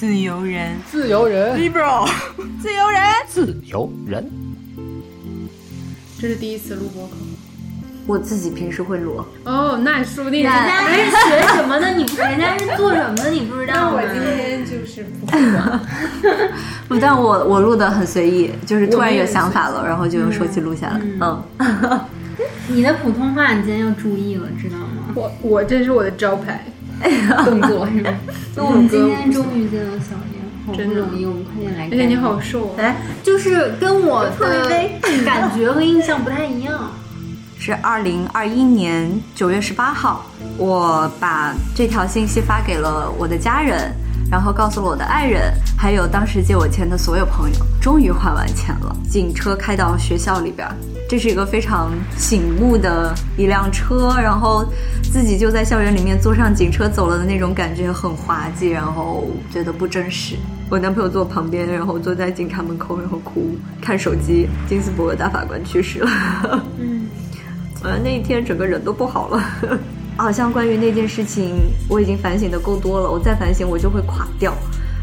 自由人，自由人，liberal，自由人，自由人。这是第一次录播客，我自己平时会录。哦，那说不定人家是学什么的？你人家是做什么的？你不知道我今天就是不会吧？不，但我我录的很随意，就是突然有想法了，然后就用手机录下来。嗯，你的普通话你今天要注意了，知道吗？我我这是我的招牌 动作是吧？那我们今天终于见到小燕，好不容易，我们快点来。而且你好瘦，来，就是跟我的感觉和印象不太一样。是二零二一年九月十八号，我把这条信息发给了我的家人，然后告诉了我的爱人，还有当时借我钱的所有朋友。终于还完钱了，警车开到学校里边，这是一个非常醒目的一辆车，然后自己就在校园里面坐上警车走了的那种感觉很滑稽，然后觉得不真实。我男朋友坐旁边，然后坐在警察门口，然后哭，看手机。金斯伯格大法官去世了。嗯。呃，那一天整个人都不好了，好像关于那件事情，我已经反省的够多了，我再反省我就会垮掉，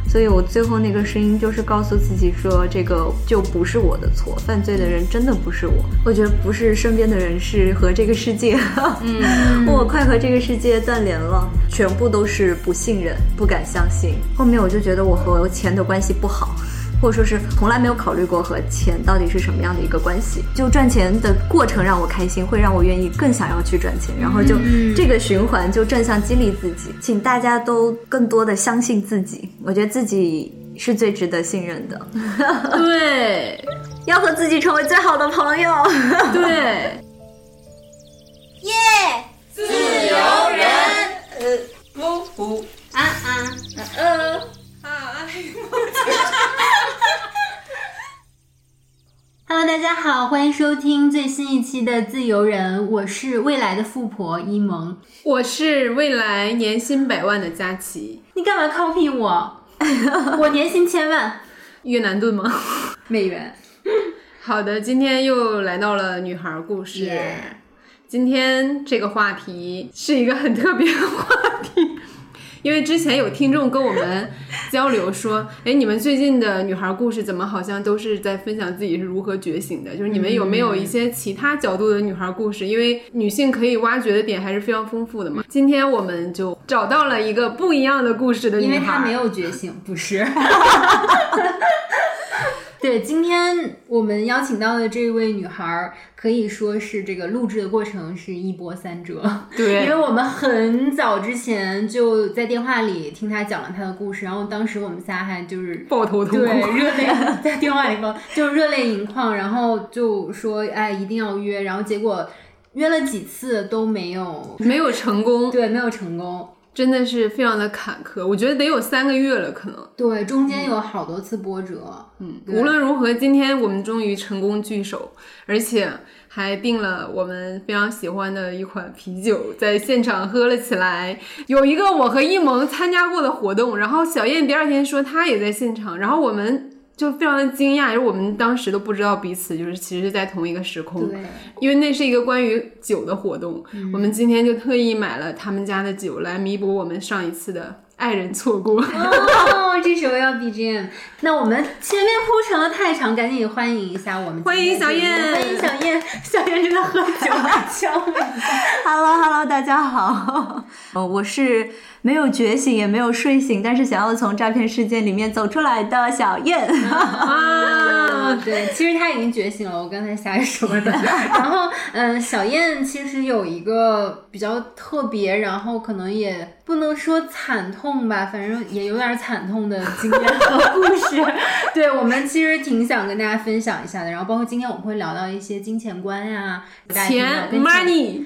所以我最后那个声音就是告诉自己说，这个就不是我的错，犯罪的人真的不是我，我觉得不是身边的人，是和这个世界，嗯，我快和这个世界断联了，全部都是不信任，不敢相信，后面我就觉得我和钱的关系不好。或者说是从来没有考虑过和钱到底是什么样的一个关系，就赚钱的过程让我开心，会让我愿意更想要去赚钱，然后就这个循环就正向激励自己，请大家都更多的相信自己，我觉得自己是最值得信任的。对，要和自己成为最好的朋友。对，耶，自由人，呃，不不，啊啊，呃。Hello，大家好，欢迎收听最新一期的《自由人》，我是未来的富婆一萌，我是未来年薪百万的佳琪。你干嘛 copy 我？我年薪千万，越南盾吗？美元。好的，今天又来到了女孩故事。今天这个话题是一个很特别的话题。因为之前有听众跟我们交流说，哎，你们最近的女孩故事怎么好像都是在分享自己是如何觉醒的？就是你们有没有一些其他角度的女孩故事？因为女性可以挖掘的点还是非常丰富的嘛。今天我们就找到了一个不一样的故事的女孩，因为她没有觉醒，不是。对，今天我们邀请到的这位女孩，可以说是这个录制的过程是一波三折。对，因为我们很早之前就在电话里听她讲了她的故事，然后当时我们仨还就是抱头痛哭，对，热泪在电话里抱，就热泪盈眶，然后就说哎一定要约，然后结果约了几次都没有，没有成功，对，没有成功。真的是非常的坎坷，我觉得得有三个月了，可能。对，中间有好多次波折。嗯，无论如何，今天我们终于成功聚首，而且还订了我们非常喜欢的一款啤酒，在现场喝了起来。有一个我和一萌参加过的活动，然后小燕第二天说她也在现场，然后我们。就非常的惊讶，因为我们当时都不知道彼此就是其实，在同一个时空。对，因为那是一个关于酒的活动，我们今天就特意买了他们家的酒来弥补我们上一次的爱人错过。哦，这时候要 BGM，那我们前面铺陈了太长，赶紧欢迎一下我们。欢迎小燕，欢迎小燕，小燕正在喝酒。Hello Hello，大家好，哦，我是。没有觉醒，也没有睡醒，但是想要从诈骗事件里面走出来的小燕。啊，对，其实他已经觉醒了，我刚才瞎说的。然后，嗯，小燕其实有一个比较特别，然后可能也不能说惨痛吧，反正也有点惨痛的经验和故事。对我们其实挺想跟大家分享一下的。然后，包括今天我们会聊到一些金钱观呀，钱，money。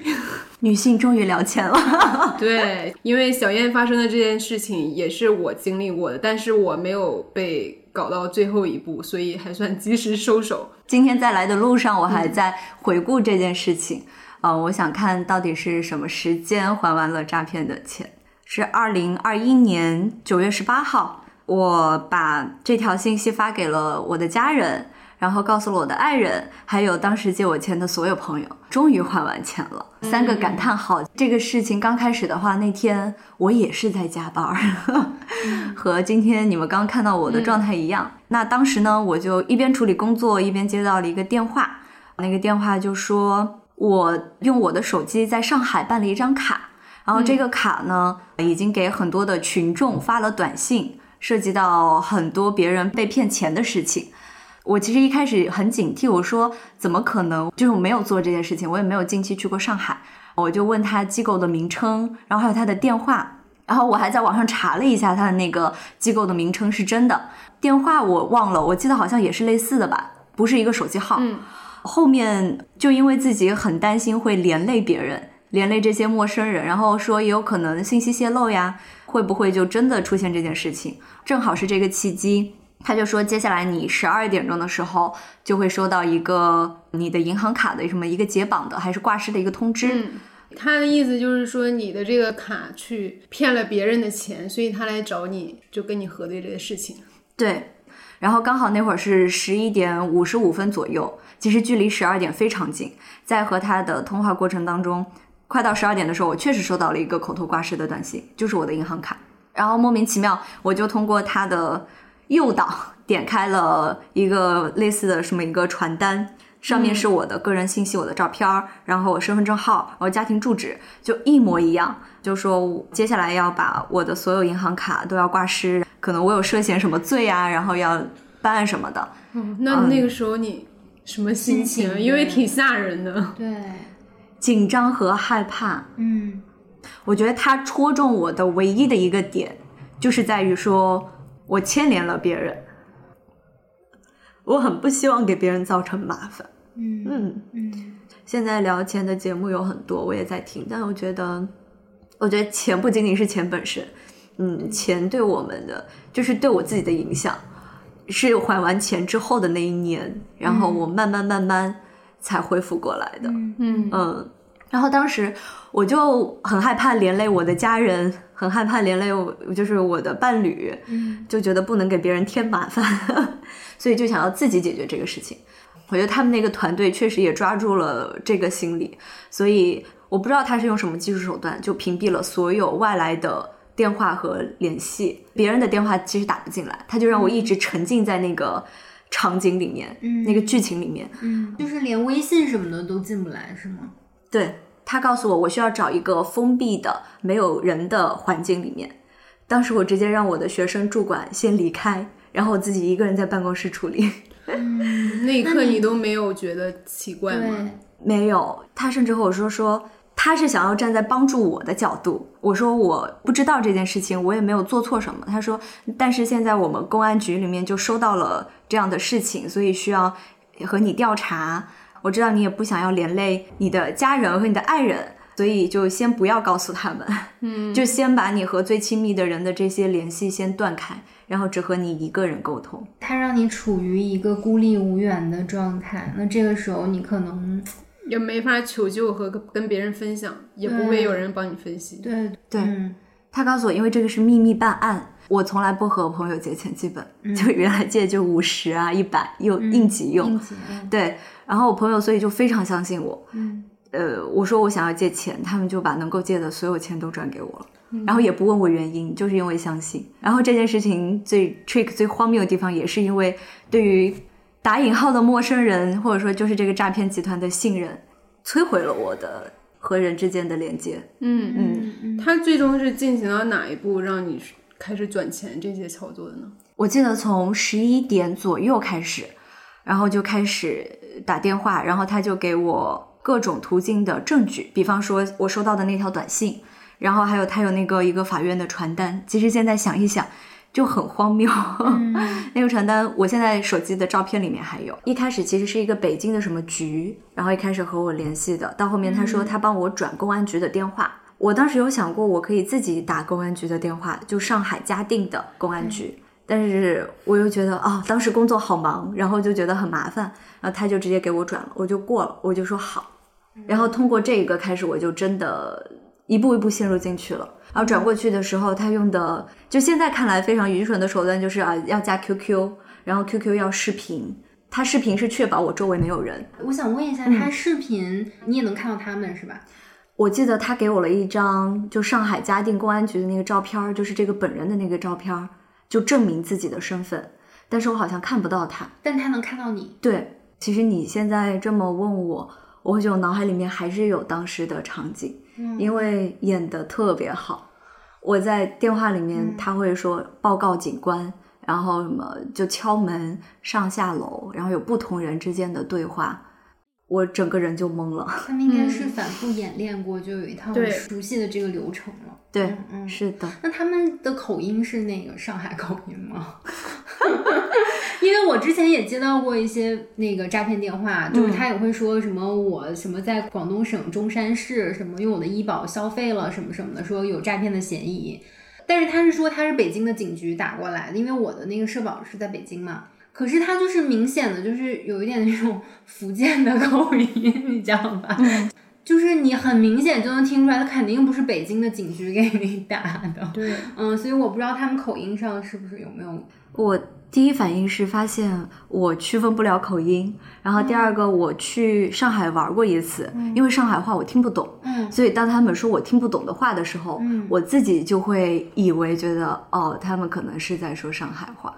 女性终于聊钱了，对，因为小燕发生的这件事情也是我经历过的，但是我没有被搞到最后一步，所以还算及时收手。今天在来的路上，我还在回顾这件事情，呃，我想看到底是什么时间还完了诈骗的钱，是二零二一年九月十八号，我把这条信息发给了我的家人。然后告诉了我的爱人，还有当时借我钱的所有朋友，终于还完钱了。三个感叹号。这个事情刚开始的话，那天我也是在加班儿，和今天你们刚看到我的状态一样。那当时呢，我就一边处理工作，一边接到了一个电话，那个电话就说我用我的手机在上海办了一张卡，然后这个卡呢，已经给很多的群众发了短信，涉及到很多别人被骗钱的事情。我其实一开始很警惕，我说怎么可能？就是我没有做这件事情，我也没有近期去过上海。我就问他机构的名称，然后还有他的电话，然后我还在网上查了一下他的那个机构的名称是真的，电话我忘了，我记得好像也是类似的吧，不是一个手机号。嗯，后面就因为自己很担心会连累别人，连累这些陌生人，然后说也有可能信息泄露呀，会不会就真的出现这件事情？正好是这个契机。他就说，接下来你十二点钟的时候就会收到一个你的银行卡的什么一个解绑的还是挂失的一个通知。嗯，他的意思就是说你的这个卡去骗了别人的钱，所以他来找你就跟你核对这个事情。对，然后刚好那会儿是十一点五十五分左右，其实距离十二点非常近。在和他的通话过程当中，快到十二点的时候，我确实收到了一个口头挂失的短信，就是我的银行卡。然后莫名其妙，我就通过他的。诱导点开了一个类似的什么一个传单，上面是我的个人信息，我的照片儿，然后我身份证号，然后家庭住址就一模一样，就说接下来要把我的所有银行卡都要挂失，可能我有涉嫌什么罪啊，然后要办案什么的。嗯，那那个时候你什么心情？因为挺吓人的。对，紧张和害怕。嗯，我觉得他戳中我的唯一的一个点，就是在于说。我牵连了别人，我很不希望给别人造成麻烦。嗯嗯。嗯，现在聊钱的节目有很多，我也在听，但我觉得，我觉得钱不仅仅是钱本身，嗯，钱对我们的就是对我自己的影响，是还完钱之后的那一年，然后我慢慢慢慢才恢复过来的。嗯。嗯，然后当时我就很害怕连累我的家人。很害怕连累我，就是我的伴侣，就觉得不能给别人添麻烦，所以就想要自己解决这个事情。我觉得他们那个团队确实也抓住了这个心理，所以我不知道他是用什么技术手段，就屏蔽了所有外来的电话和联系，别人的电话其实打不进来，他就让我一直沉浸在那个场景里面，那个剧情里面，嗯，就是连微信什么的都进不来，是吗？对。他告诉我，我需要找一个封闭的、没有人的环境里面。当时我直接让我的学生主管先离开，然后我自己一个人在办公室处理。那一刻你都没有觉得奇怪吗？没有。他甚至和我说说，他是想要站在帮助我的角度。我说我不知道这件事情，我也没有做错什么。他说，但是现在我们公安局里面就收到了这样的事情，所以需要和你调查。我知道你也不想要连累你的家人和你的爱人，所以就先不要告诉他们，嗯，就先把你和最亲密的人的这些联系先断开，然后只和你一个人沟通。他让你处于一个孤立无援的状态，那这个时候你可能也没法求救和跟别人分享，也不会有人帮你分析。对对，他告诉我，因为这个是秘密办案。我从来不和朋友借钱，基本就原来借就五十啊、一百，又应急用。对，然后我朋友所以就非常相信我。嗯，呃，我说我想要借钱，他们就把能够借的所有钱都转给我了，然后也不问我原因，就是因为相信。然后这件事情最 trick 最荒谬的地方，也是因为对于打引号的陌生人，或者说就是这个诈骗集团的信任，摧毁了我的和人之间的连接。嗯嗯嗯，他最终是进行到哪一步让你？开始转钱这些操作的呢？我记得从十一点左右开始，然后就开始打电话，然后他就给我各种途径的证据，比方说我收到的那条短信，然后还有他有那个一个法院的传单。其实现在想一想就很荒谬，那个传单我现在手机的照片里面还有。一开始其实是一个北京的什么局，然后一开始和我联系的，到后面他说他帮我转公安局的电话。我当时有想过，我可以自己打公安局的电话，就上海嘉定的公安局。但是我又觉得啊，当时工作好忙，然后就觉得很麻烦，然后他就直接给我转了，我就过了，我就说好。然后通过这个开始，我就真的一步一步陷入进去了。然后转过去的时候，他用的就现在看来非常愚蠢的手段，就是啊要加 QQ，然后 QQ 要视频。他视频是确保我周围没有人。我想问一下，他视频你也能看到他们是吧？我记得他给我了一张就上海嘉定公安局的那个照片儿，就是这个本人的那个照片儿，就证明自己的身份。但是我好像看不到他。但他能看到你。对，其实你现在这么问我，我会觉得我脑海里面还是有当时的场景，因为演的特别好。我在电话里面，他会说报告警官，然后什么就敲门、上下楼，然后有不同人之间的对话，我整个人就懵了。他们应该是反复演练过，就有一套熟悉的这个流程了。对，嗯嗯是的，那他们的口音是那个上海口音吗？因为我之前也接到过一些那个诈骗电话，就是他也会说什么我什么在广东省中山市什么用我的医保消费了什么什么的，说有诈骗的嫌疑。但是他是说他是北京的警局打过来的，因为我的那个社保是在北京嘛。可是他就是明显的，就是有一点那种福建的口音，你知道吧？就是你很明显就能听出来，他肯定不是北京的警局给你打的。对，嗯，所以我不知道他们口音上是不是有没有。我第一反应是发现我区分不了口音，然后第二个我去上海玩过一次，因为上海话我听不懂，嗯所以当他们说我听不懂的话的时候，嗯我自己就会以为觉得哦，他们可能是在说上海话。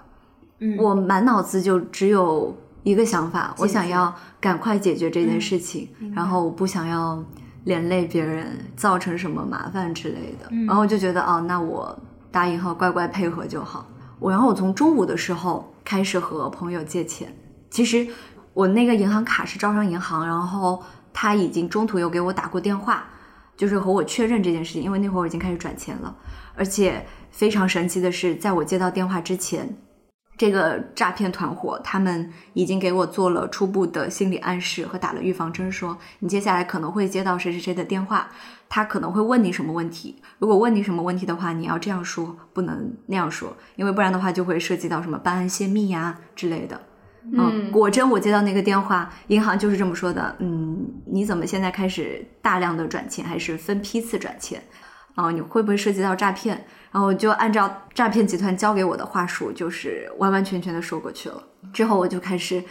嗯。我满脑子就只有一个想法，我想要赶快解决这件事情，然后我不想要连累别人，造成什么麻烦之类的。然后我就觉得哦，那我打引号乖乖配合就好。我然后我从中午的时候开始和朋友借钱，其实我那个银行卡是招商银行，然后他已经中途有给我打过电话，就是和我确认这件事情，因为那会儿我已经开始转钱了，而且非常神奇的是，在我接到电话之前，这个诈骗团伙他们已经给我做了初步的心理暗示和打了预防针，说你接下来可能会接到谁谁谁的电话，他可能会问你什么问题。如果问你什么问题的话，你要这样说，不能那样说，因为不然的话就会涉及到什么办案泄密呀、之类的。嗯，果真我接到那个电话，银行就是这么说的。嗯，你怎么现在开始大量的转钱，还是分批次转钱？啊、你会不会涉及到诈骗？然后就按照诈骗集团交给我的话术，就是完完全全的说过去了。之后我就开始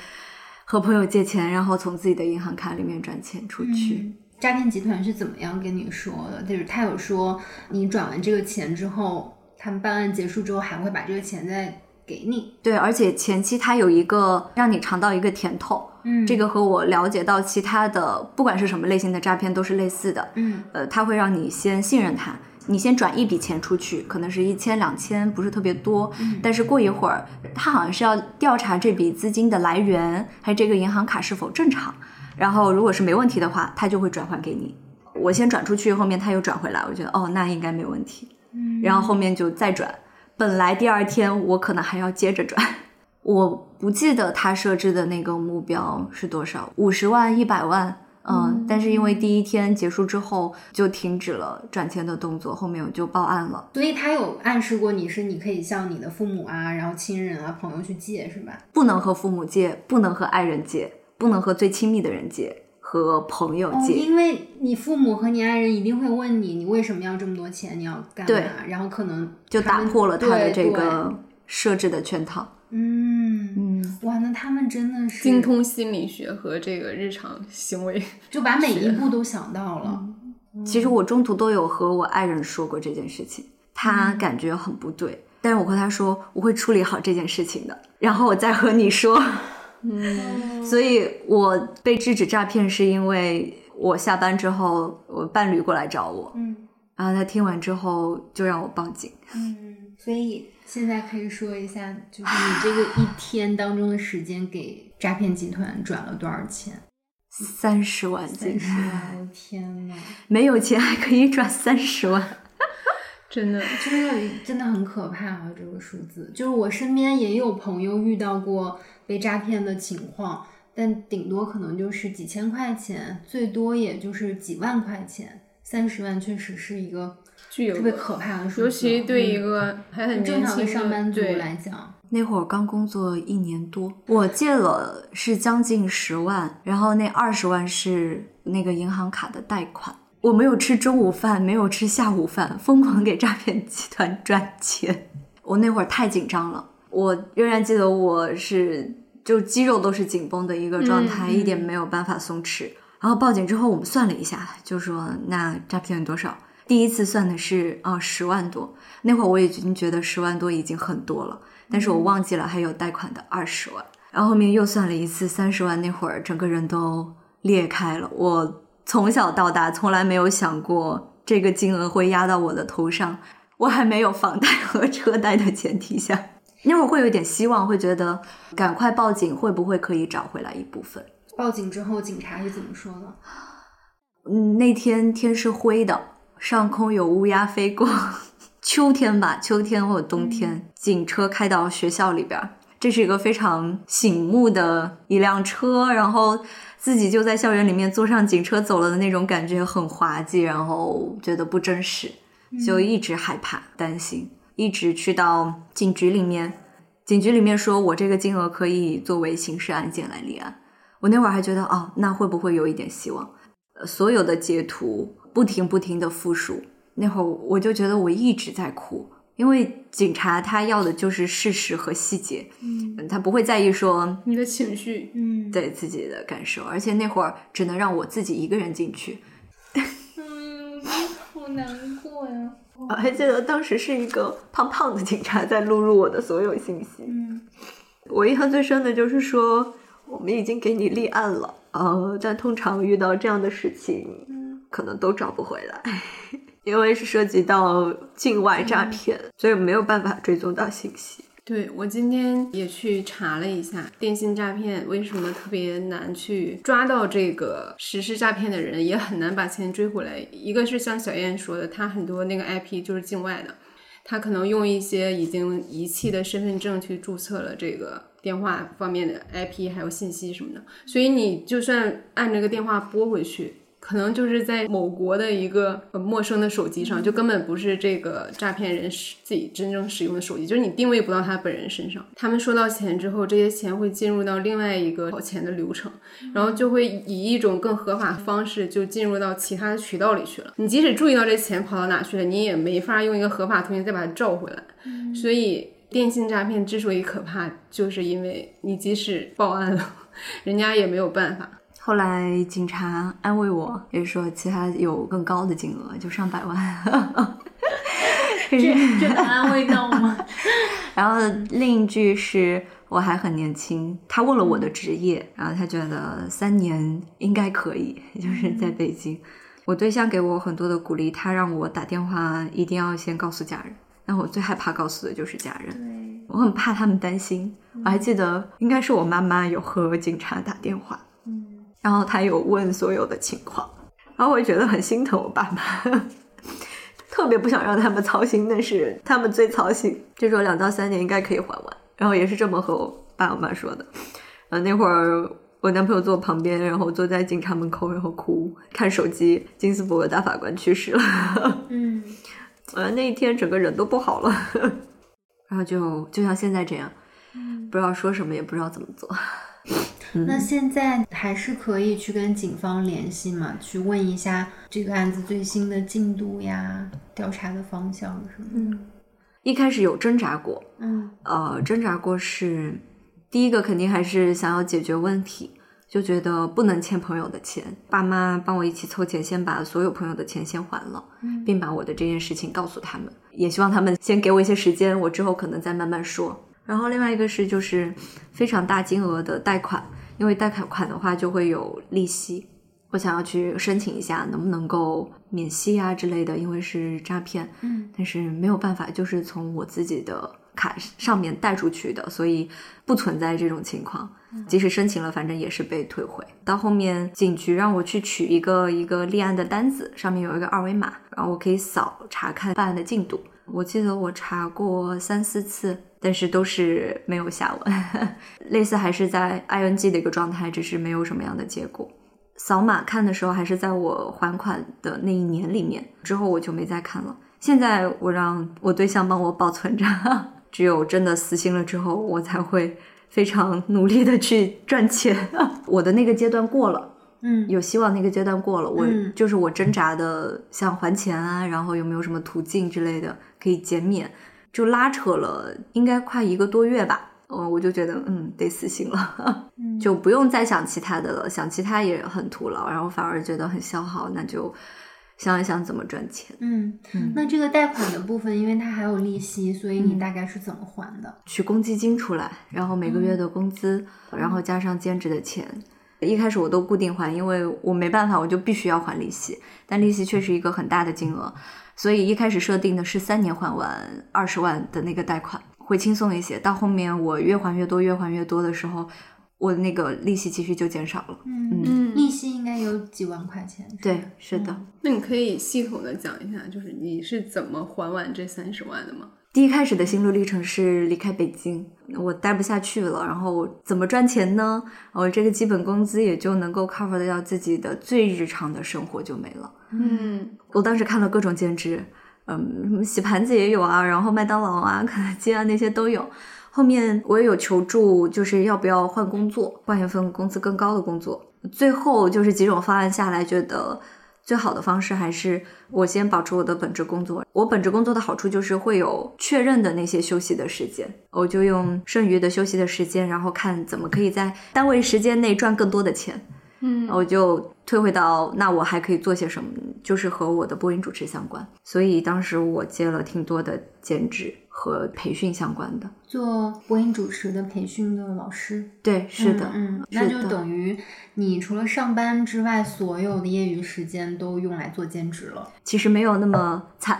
和朋友借钱，然后从自己的银行卡里面转钱出去。诈骗集团是怎么样跟你说的？就是他有说你转完这个钱之后，他们办案结束之后还会把这个钱再给你。对，而且前期它有一个让你尝到一个甜头，嗯这个和我了解到其他的不管是什么类型的诈骗都是类似的。嗯呃，它会让你先信任他，你先转一笔钱出去，可能是一千两千，不是特别多，但是过一会儿，他好像是要调查这笔资金的来源，还有这个银行卡是否正常，然后如果是没问题的话，他就会转还给你。我先转出去，后面他又转回来，我觉得哦，那应该没问题，嗯然后后面就再转。本来第二天我可能还要接着转，我不记得他设置的那个目标是多少，五十万、一百万，嗯，但是因为第一天结束之后就停止了转钱的动作，后面我就报案了。所以他有暗示过你是你可以向你的父母啊，然后亲人啊、朋友去借，是吧？不能和父母借，不能和爱人借，不能和最亲密的人借，和朋友哦，借。因为你父母和你爱人一定会问你，你为什么要这么多钱？你要干嘛对？然后可能就打破了他的这个设置的圈套。嗯嗯，哇，那他们真的是精通心理学和这个日常行为。就把每一步都想到了。其实我中途都有和我爱人说过这件事情，他感觉很不对，但是我和他说我会处理好这件事情的，然后我再和你说。嗯，所以我被制止诈骗是因为我下班之后，我伴侣过来找我，嗯然后他听完之后就让我报警。嗯，所以现在可以说一下，就是你这个一天当中的时间给诈骗集团转了多少钱？三十万三进十万！我天呐，没有钱还可以转三十万，真的，就是真的很可怕啊！这个数字，就是我身边也有朋友遇到过被诈骗的情况，但顶多可能就是几千块钱，最多也就是几万块钱。三十万确实是一个具有特别可怕的数字，尤其对一嗯个还很正常的上班族来讲，那会儿刚工作一年多，我借了是将近十万，然后那二十万是那个银行卡的贷款。我没有吃中午饭，没有吃下午饭，疯狂给诈骗集团赚钱。我那会儿太紧张了，我仍然记得我是就肌肉都是紧绷的一个状态，嗯一点没有办法松弛。然后报警之后，我们算了一下，就说那诈骗多少？第一次算的是啊十万多，那会儿我已经觉得十万多已经很多了，但是我忘记了还有贷款的二十万。然后后面又算了一次三十万，那会儿整个人都裂开了。我从小到大从来没有想过这个金额会压到我的头上，我还没有房贷和车贷的前提下，那会儿会有点希望，会觉得赶快报警会不会可以找回来一部分。报警之后，警察是怎么说的？嗯，那天天是灰的，上空有乌鸦飞过，秋天吧，秋天或者冬天，警车开到学校里边儿，这是一个非常醒目的一辆车，然后自己就在校园里面坐上警车走了的那种感觉很滑稽，然后觉得不真实，就一直害怕、担心，一直去到警局里面，警局里面说我这个金额可以作为刑事案件来立案。我那会儿还觉得，哦，那会不会有一点希望？呃所有的截图不停不停的复述，那会儿我就觉得我一直在哭，因为警察他要的就是事实和细节，嗯，他不会在意说你的情绪，嗯，对自己的感受，而且那会儿只能让我自己一个人进去。嗯，好难过呀。我还记得当时是一个胖胖的警察在录入我的所有信息，嗯我印象最深的就是说，我们已经给你立案了，呃，但通常遇到这样的事情，可能都找不回来，因为是涉及到境外诈骗，所以没有办法追踪到信息。对我今天也去查了一下，电信诈骗为什么特别难去抓到这个实施诈骗的人，也很难把钱追回来。一个是像小燕说的，他很多那个 IP 就是境外的，他可能用一些已经遗弃的身份证去注册了这个电话方面的 IP 还有信息什么的，所以你就算按这个电话拨回去。可能就是在某国的一个很陌生的手机上，就根本不是这个诈骗人使自己真正使用的手机，就是你定位不到他本人身上。他们收到钱之后，这些钱会进入到另外一个跑钱的流程，然后就会以一种更合法的方式就进入到其他的渠道里去了。你即使注意到这钱跑到哪去了，你也没法用一个合法途径再把它召回来。所以电信诈骗之所以可怕，就是因为你即使报案了，人家也没有办法。后来警察安慰我，也说其他有更高的金额，就上百万。可是这 这能安慰到吗？然后另一句是我还很年轻，他问了我的职业，然后他觉得三年应该可以，就是在北京。我对象给我很多的鼓励，他让我打电话一定要先告诉家人。但我最害怕告诉的就是家人，我很怕他们担心。我还记得应该是我妈妈有和警察打电话，嗯，然后他有问所有的情况，然后我也觉得很心疼我爸妈。特别不想让他们操心，但是他们最操心，就说两到三年应该可以还完，然后也是这么和我爸我妈说的。呃，那会儿我男朋友坐我旁边，然后坐在警察门口，然后哭，看手机，金斯伯格大法官去世了。嗯，呃，那一天整个人都不好了，然后就就像现在这样，不知道说什么，也不知道怎么做。那现在还是可以去跟警方联系嘛，去问一下这个案子最新的进度呀，调查的方向什么的。一开始有挣扎过，嗯。呃，挣扎过是第一个肯定还是想要解决问题，就觉得不能欠朋友的钱，爸妈帮我一起凑钱，先把所有朋友的钱先还了，并把我的这件事情告诉他们，也希望他们先给我一些时间，我之后可能再慢慢说。然后另外一个是就是非常大金额的贷款，因为贷款款的话就会有利息，我想要去申请一下，能不能够免息啊之类的，因为是诈骗，嗯，但是没有办法，就是从我自己的卡上面贷出去的，所以不存在这种情况。即使申请了，反正也是被退回。到后面警局让我去取一个一个立案的单子，上面有一个二维码，然后我可以扫查看办案的进度。我记得我查过三四次，但是都是没有下文，类似还是在 ing 的一个状态，只是没有什么样的结果。扫码看的时候还是在我还款的那一年里面，之后我就没再看了。现在我让我对象帮我保存着，只有真的死心了之后，我才会非常努力的去赚钱。我的那个阶段过了。嗯有希望那个阶段过了，我、嗯就是我挣扎的像还钱啊，然后有没有什么途径之类的可以减免，就拉扯了应该快一个多月吧。嗯，我就觉得嗯得死心了，就不用再想其他的了，想其他也很徒劳，然后反而觉得很消耗，那就想一想怎么赚钱，嗯，那这个贷款的部分，因为它还有利息，所以你大概是怎么还的？取公积金出来，然后每个月的工资，然后加上兼职的钱。一开始我都固定还，因为我没办法，我就必须要还利息。但利息却是一个很大的金额，所以一开始设定的是三年还完二十万的那个贷款，会轻松一些。到后面我越还越多，越还越多的时候，我的那个利息其实就减少了。嗯嗯利息应该有几万块钱。对，是的。那你可以系统的讲一下，就是你是怎么还完这三十万的吗？第一开始的心路历程是离开北京，我待不下去了，然后怎么赚钱呢？我这个基本工资也就能够 cover 得掉自己的最日常的生活就没了。嗯我当时看了各种兼职，嗯，洗盘子也有啊，然后麦当劳啊、肯德基啊那些都有。后面我也有求助，就是要不要换工作，换一份工资更高的工作。最后就是几种方案下来，觉得最好的方式还是我先保持我的本职工作。我本职工作的好处就是会有确认的那些休息的时间，我就用剩余的休息的时间，然后看怎么可以在单位时间内赚更多的钱。嗯我就退回到那我还可以做些什么，就是和我的播音主持相关。所以当时我接了挺多的兼职和培训相关的。做播音主持的培训的老师。对，是的，嗯，嗯那就等于你除了上班之外，所有的业余时间都用来做兼职了。其实没有那么惨。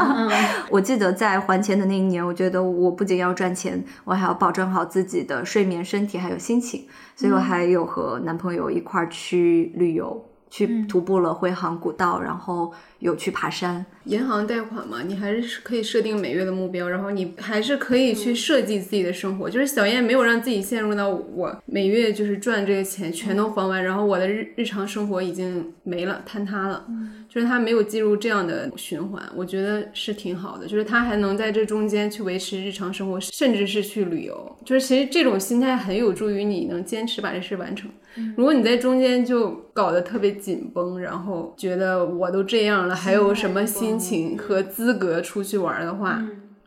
我记得在还钱的那一年，我觉得我不仅要赚钱，我还要保证好自己的睡眠、身体还有心情，所以我还有和男朋友一块儿去旅游。去徒步了惠杭古道，然后有去爬山，银行贷款嘛，你还是可以设定每月的目标，然后你还是可以去设计自己的生活。就是小燕没有让自己陷入到我每月就是赚这个钱全都还完，然后我的日日常生活已经没了坍塌了。就是她没有进入这样的循环，我觉得是挺好的。就是她还能在这中间去维持日常生活，甚至是去旅游。就是其实这种心态很有助于你能坚持把这事完成。如果你在中间就搞得特别紧绷，然后觉得我都这样了，还有什么心情和资格出去玩的话，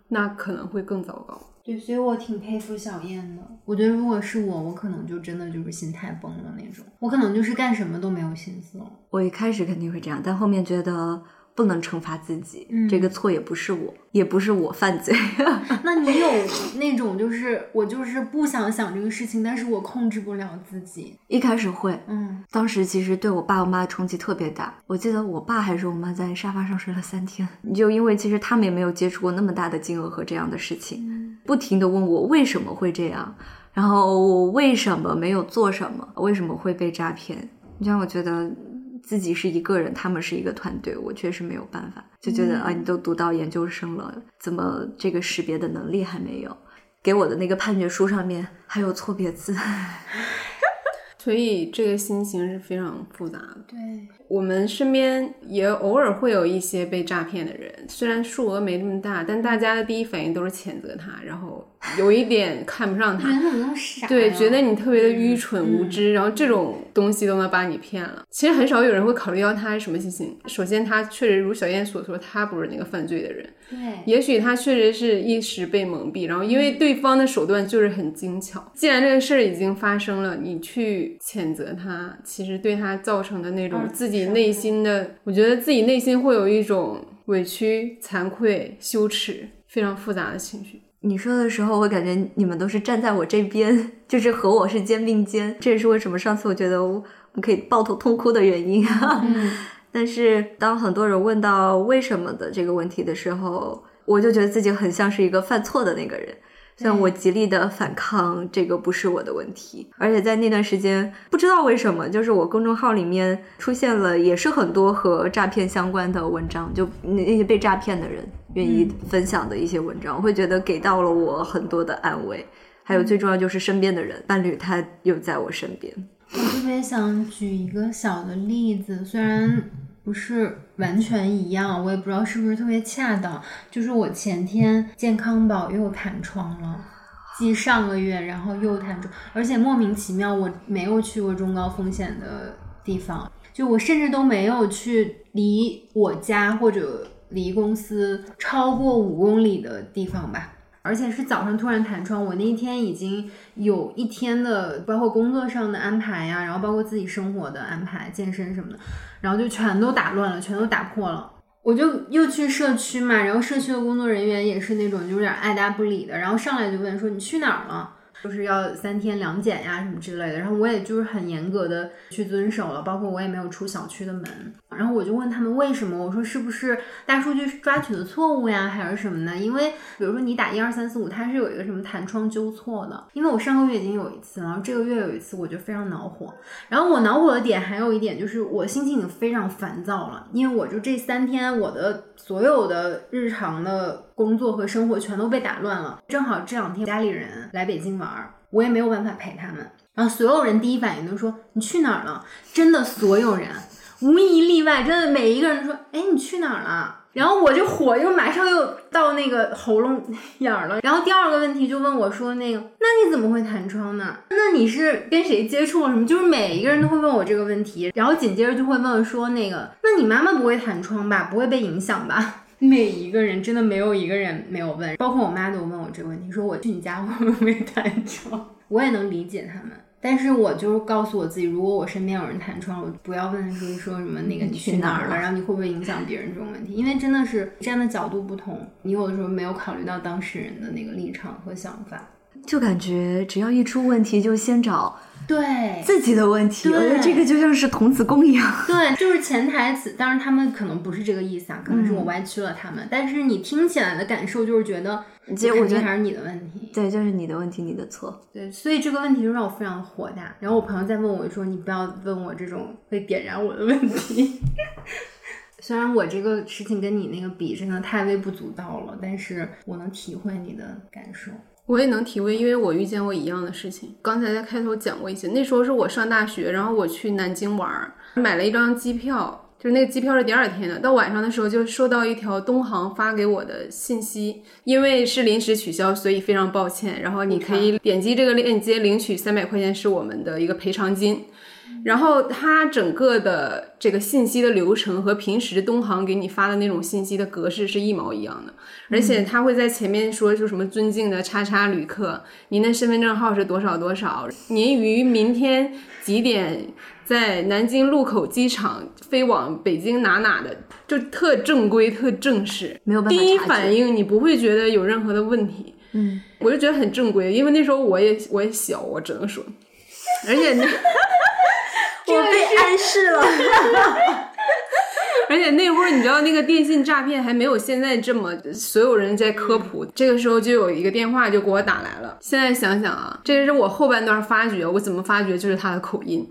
那可能会更糟糕。对，所以我挺佩服小燕的。我觉得如果是我，我可能就真的就是心态崩了那种，我可能就是干什么都没有心思了。我一开始肯定会这样，但后面觉得不能惩罚自己，嗯这个错也不是我，也不是我犯罪。那你有那种就是我就是不想想这个事情，但是我控制不了自己。一开始会，嗯，当时其实对我爸我妈的冲击特别大。我记得我爸还是我妈在沙发上睡了三天，就因为其实他们也没有接触过那么大的金额和这样的事情，不停的问我为什么会这样，然后我为什么没有做什么，为什么会被诈骗，你像我觉得。自己是一个人，他们是一个团队，我确实没有办法，就觉得、啊，你都读到研究生了，怎么这个识别的能力还没有？给我的那个判决书上面还有错别字，所以这个心情是非常复杂的。对，我们身边也偶尔会有一些被诈骗的人，虽然数额没那么大，但大家的第一反应都是谴责他，然后有一点看不上他。对，觉得你特别的愚蠢嗯无知，然后这种东西都能把你骗了。其实很少有人会考虑到他是什么心情。首先，他确实如小燕所说，他不是那个犯罪的人，对，也许他确实是一时被蒙蔽，然后因为对方的手段就是很精巧。既然这个事儿已经发生了，你去谴责他，其实对他造成的那种嗯自己内心的，我觉得自己内心会有一种委屈、惭愧、羞耻，非常复杂的情绪。你说的时候，我感觉你们都是站在我这边，就是和我是肩并肩。这也是为什么上次我觉得我们可以抱头痛哭的原因。嗯 但是当很多人问到为什么的这个问题的时候，我就觉得自己很像是一个犯错的那个人。虽然我极力的反抗，这个不是我的问题，而且在那段时间，不知道为什么，就是我公众号里面出现了，也是很多和诈骗相关的文章，就那那些被诈骗的人愿意分享的一些文章，我会觉得给到了我很多的安慰。还有最重要就是身边的人，伴侣他又在我身边。我特别想举一个小的例子，虽然不是完全一样，我也不知道是不是特别恰当。就是我前天健康宝又弹窗了，继上个月，然后又弹窗，而且莫名其妙，我没有去过中高风险的地方，就我甚至都没有去离我家或者离公司超过五公里的地方吧。而且是早上突然弹窗。我那一天已经有一天的，包括工作上的安排呀，然后包括自己生活的安排、健身什么的，然后就全都打乱了，全都打破了。我就又去社区嘛，然后社区的工作人员也是那种就有点爱答不理的，然后上来就问说你去哪儿了？就是要三天两检呀什么之类的，然后我也就是很严格的去遵守了，包括我也没有出小区的门。然后我就问他们为什么，我说是不是大数据抓取的错误呀，还是什么呢？因为比如说你打一二三四五，它是有一个什么弹窗纠错的。因为我上个月已经有一次，然后这个月有一次，我就非常恼火。然后我恼火的点还有一点就是我心情已经非常烦躁了，因为我就这三天我的所有的日常的工作和生活全都被打乱了。正好这两天家里人来北京玩。我也没有办法陪他们，然后所有人第一反应都说你去哪儿了？真的，所有人无一例外，真的每一个人都说，哎，你去哪儿了？然后我就火又马上又到那个喉咙 眼儿了。然后第二个问题就问我说，那个，那你怎么会弹窗呢？那你是跟谁接触了什么？就是每一个人都会问我这个问题，然后紧接着就会问说，那个，那你妈妈不会弹窗吧？不会被影响吧？每一个人真的没有一个人没有问，包括我妈都问我这个问题，说我去你家会不会弹窗？我也能理解他们，但是我就告诉我自己，如果我身边有人弹窗，我不要问说说什么那个你去哪儿了，然后你会不会影响别人这种问题，因为真的是站的角度不同，你有的时候没有考虑到当事人的那个立场和想法，就感觉只要一出问题就先找。对自己的问题，我觉得这个就像是童子功一样。对，就是潜台词，当然他们可能不是这个意思啊，可能是我歪曲了他们。但是你听起来的感受就是觉得，结果我觉得还是你的问题。对，就是你的问题，你的错。对，所以这个问题就让我非常火大。然后我朋友在问我说：“你不要问我这种会点燃我的问题。”虽然我这个事情跟你那个比，真的太微不足道了，但是我能体会你的感受。我也能体会，因为我遇见过一样的事情。刚才在开头讲过一些，那时候是我上大学，然后我去南京玩，买了一张机票，就是那个机票是第二天的。到晚上的时候就收到一条东航发给我的信息，因为是临时取消，所以非常抱歉。然后你可以点击这个链接领取三百块钱是我们的一个赔偿金。然后它整个的这个信息的流程和平时东航给你发的那种信息的格式是一毛一样的，而且他会在前面说说什么尊敬的叉叉旅客，您的身份证号是多少多少，您于明天几点在南京禄口机场飞往北京哪哪的，就特正规特正式，没有办法。第一反应你不会觉得有任何的问题，嗯，我就觉得很正规，因为那时候我也我也小，我只能说，而且那。我被暗示了，而且那会儿你知道那个电信诈骗还没有现在这么所有人在科普，这个时候就有一个电话就给我打来了。现在想想啊，这是我后半段发觉，我怎么发觉就是他的口音。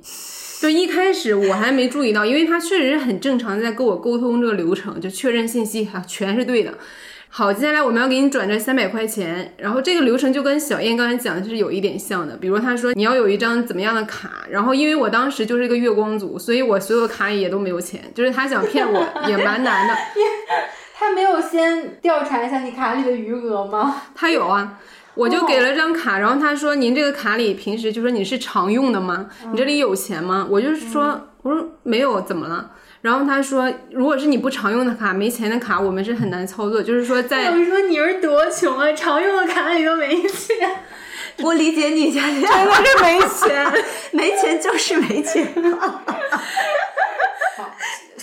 就一开始我还没注意到，因为他确实是很正常在跟我沟通这个流程，就确认信息哈全是对的。好，接下来我们要给你转这三百块钱，然后这个流程就跟小燕刚才讲的是有一点像的，比如他说你要有一张怎么样的卡，然后因为我当时就是一个月光族，所以我所有卡里也都没有钱，就是他想骗我 也蛮难的。他没有先调查一下你卡里的余额吗？他有啊，我就给了张卡，然后他说您这个卡里平时就说你是常用的吗？你这里有钱吗？我就是说我说没有，怎么了？然后他说，如果是你不常用的卡，没钱的卡，我们是很难操作。就是说，在我说你是多穷啊，常用的卡里都没钱。我理解你，佳佳，真的是没钱，没钱就是没钱。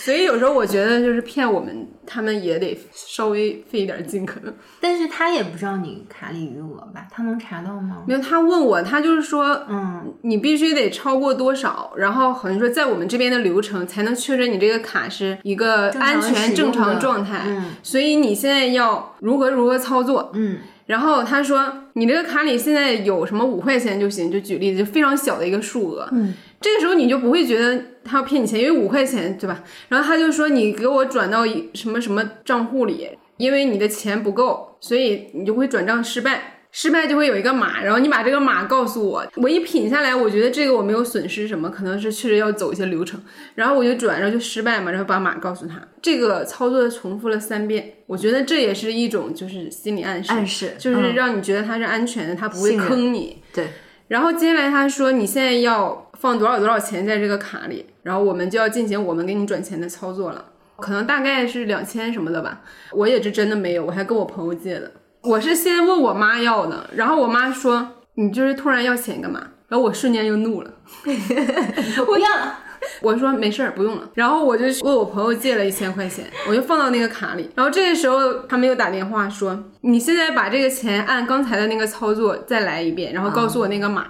所以有时候我觉得，就是骗我们，他们也得稍微费一点劲，可能。但是他也不知道你卡里余额吧？他能查到吗？没有，他问我，他就是说，嗯，你必须得超过多少，然后好像说在我们这边的流程才能确认你这个卡是一个安全正常状态。嗯，所以你现在要如何如何操作？嗯。然后他说，你这个卡里现在有什么五块钱就行，就举例子，就非常小的一个数额。嗯。这个时候你就不会觉得他要骗你钱，因为五块钱，对吧？然后他就说你给我转到什么什么账户里，因为你的钱不够，所以你就会转账失败，失败就会有一个码，然后你把这个码告诉我，我一品下来，我觉得这个我没有损失什么，可能是确实要走一些流程，然后我就转，然后就失败嘛，然后把码告诉他，这个操作重复了三遍，我觉得这也是一种就是心理暗示，暗示就是让你觉得他是安全的，他不会坑你，对。然后接下来他说你现在要放多少多少钱在这个卡里，然后我们就要进行我们给你转钱的操作了，可能大概是两千什么的吧，我也是真的没有，我还跟我朋友借的，我是先问我妈要的，然后我妈说你就是突然要钱干嘛？然后我瞬间就怒了，不要了。我说没事儿，不用了。然后我就问我朋友借了一千块钱，我就放到那个卡里。然后这个时候他们又打电话说，你现在把这个钱按刚才的那个操作再来一遍，然后告诉我那个码。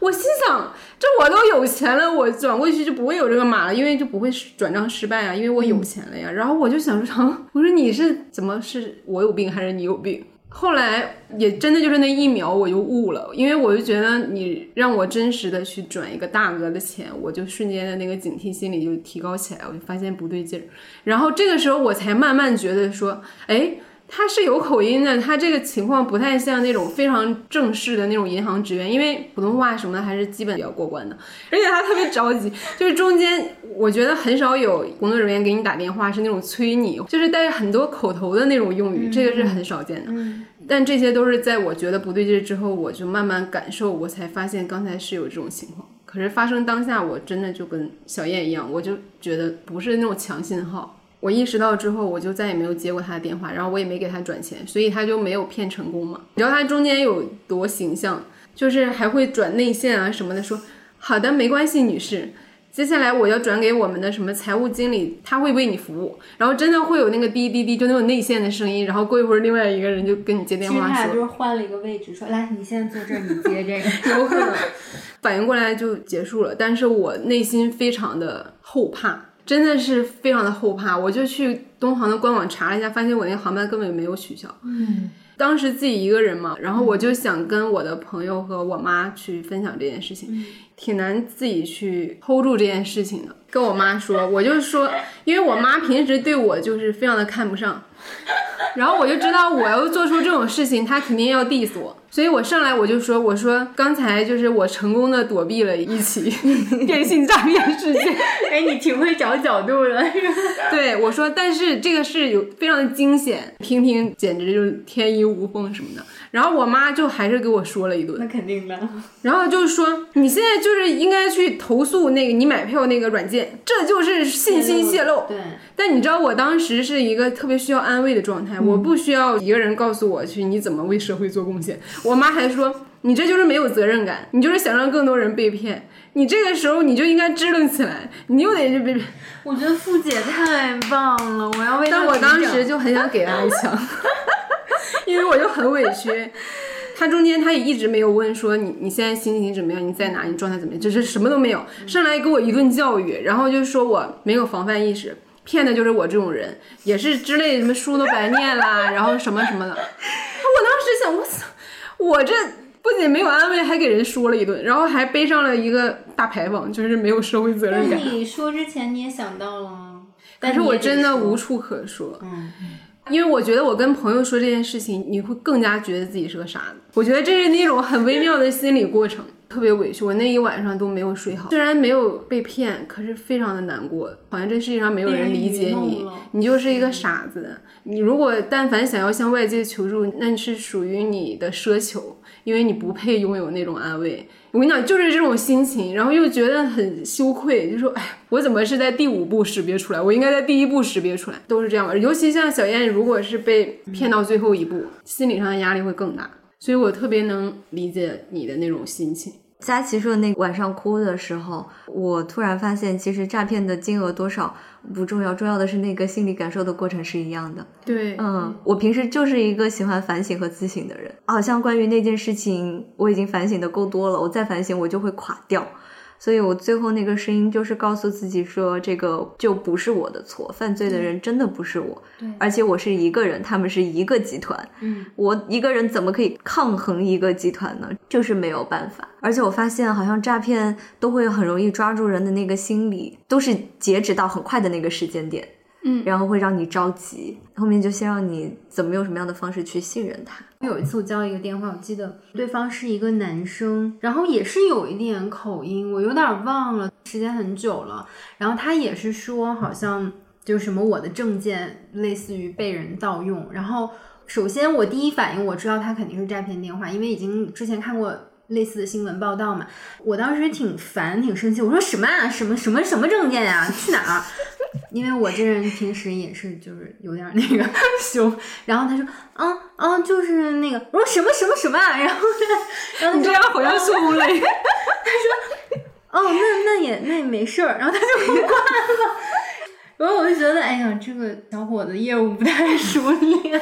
我心想，这我都有钱了，我转过去就不会有这个码了，因为就不会转账失败啊，因为我有钱了呀。然后我就想说，我说你是怎么是我有病还是你有病？后来也真的就是那一秒我就悟了，因为我就觉得你让我真实的去转一个大额的钱，我就瞬间的那个警惕心理就提高起来，我就发现不对劲儿。然后这个时候我才慢慢觉得说，哎。他是有口音的，他这个情况不太像那种非常正式的那种银行职员，因为普通话什么的还是基本比较过关的。而且他特别着急，就是中间我觉得很少有工作人员给你打电话是那种催你，就是带着很多口头的那种用语，这个是很少见的。但这些都是在我觉得不对劲之后，我就慢慢感受，我才发现刚才是有这种情况。可是发生当下，我真的就跟小燕一样，我就觉得不是那种强信号。我意识到之后，我就再也没有接过他的电话，然后我也没给他转钱，所以他就没有骗成功嘛。你知道他中间有多形象，就是还会转内线啊什么的，说好的没关系，女士，接下来我要转给我们的什么财务经理，他会为你服务。然后真的会有那个滴滴滴，就那种内线的声音，然后过一会儿另外一个人就跟你接电话说，就是换了一个位置，说来你现在坐这儿，你接这个，有可能反应过来就结束了。但是我内心非常的后怕。真的是非常的后怕，我就去东航的官网查了一下，发现我那个航班根本没有取消。嗯，当时自己一个人嘛，然后我就想跟我的朋友和我妈去分享这件事情，挺难自己去 hold 住这件事情的。跟我妈说，我就说，因为我妈平时对我就是非常的看不上，然后我就知道我要做出这种事情，她肯定要 diss 我。所以我上来我就说，我说刚才就是我成功的躲避了一起 电信诈骗事件。哎，你挺会找角度的。对，我说，但是这个是有非常的惊险，听听简直就是天衣无缝什么的。然后我妈就还是给我说了一顿。那肯定的。然后就是说，你现在就是应该去投诉那个你买票那个软件，这就是信息泄露。对。但你知道我当时是一个特别需要安慰的状态，我不需要一个人告诉我去你怎么为社会做贡献。我妈还说你这就是没有责任感，你就是想让更多人被骗。你这个时候你就应该支棱起来，你又得去被骗。我觉得付姐太棒了，我要为但我当时就很想给她一枪，因为我就很委屈。他中间他也一直没有问说你你现在心情怎么样，你在哪，你状态怎么样，就是什么都没有，上来给我一顿教育，然后就说我没有防范意识。骗的就是我这种人，也是之类什么书都白念啦，然后什么什么的。我当时想，我操，我这不仅没有安慰，还给人说了一顿，然后还背上了一个大牌坊，就是没有社会责任感。你说之前你也想到了，但是我真的无处可说。嗯，因为我觉得我跟朋友说这件事情，你会更加觉得自己是个傻子。我觉得这是那种很微妙的心理过程。特别委屈，我那一晚上都没有睡好。虽然没有被骗，可是非常的难过，好像这世界上没有人理解你，你就是一个傻子。你如果但凡想要向外界求助，那是属于你的奢求，因为你不配拥有那种安慰。我跟你讲，就是这种心情，然后又觉得很羞愧，就说：“哎，我怎么是在第五步识别出来？我应该在第一步识别出来。”都是这样吧。尤其像小燕，如果是被骗到最后一步，心理上的压力会更大。所以我特别能理解你的那种心情。佳琪说那晚上哭的时候，我突然发现，其实诈骗的金额多少不重要，重要的是那个心理感受的过程是一样的。对，嗯，我平时就是一个喜欢反省和自省的人，好像关于那件事情，我已经反省的够多了，我再反省我就会垮掉。所以我最后那个声音就是告诉自己说，这个就不是我的错，犯罪的人真的不是我，对，而且我是一个人，他们是一个集团，嗯，我一个人怎么可以抗衡一个集团呢？就是没有办法。而且我发现，好像诈骗都会很容易抓住人的那个心理，都是截止到很快的那个时间点。嗯，然后会让你着急，后面就先让你怎么用什么样的方式去信任他。有一次我接到一个电话，我记得对方是一个男生，然后也是有一点口音，我有点忘了，时间很久了。然后他也是说，好像就是什么我的证件类似于被人盗用。然后首先我第一反应我知道他肯定是诈骗电话，因为已经之前看过类似的新闻报道嘛。我当时挺烦挺生气，我说什么啊，什么什么什么证件呀，去哪儿？因为我这人平时也是就是有点那个 凶，然后他说，嗯嗯，就是那个，我说什么什么什么啊，然后呢，然后他说你这样好像孙红雷。哦，那那也那也没事儿，然后他就不挂了。然后我就觉得，哎呀，这个小伙子业务不太熟练，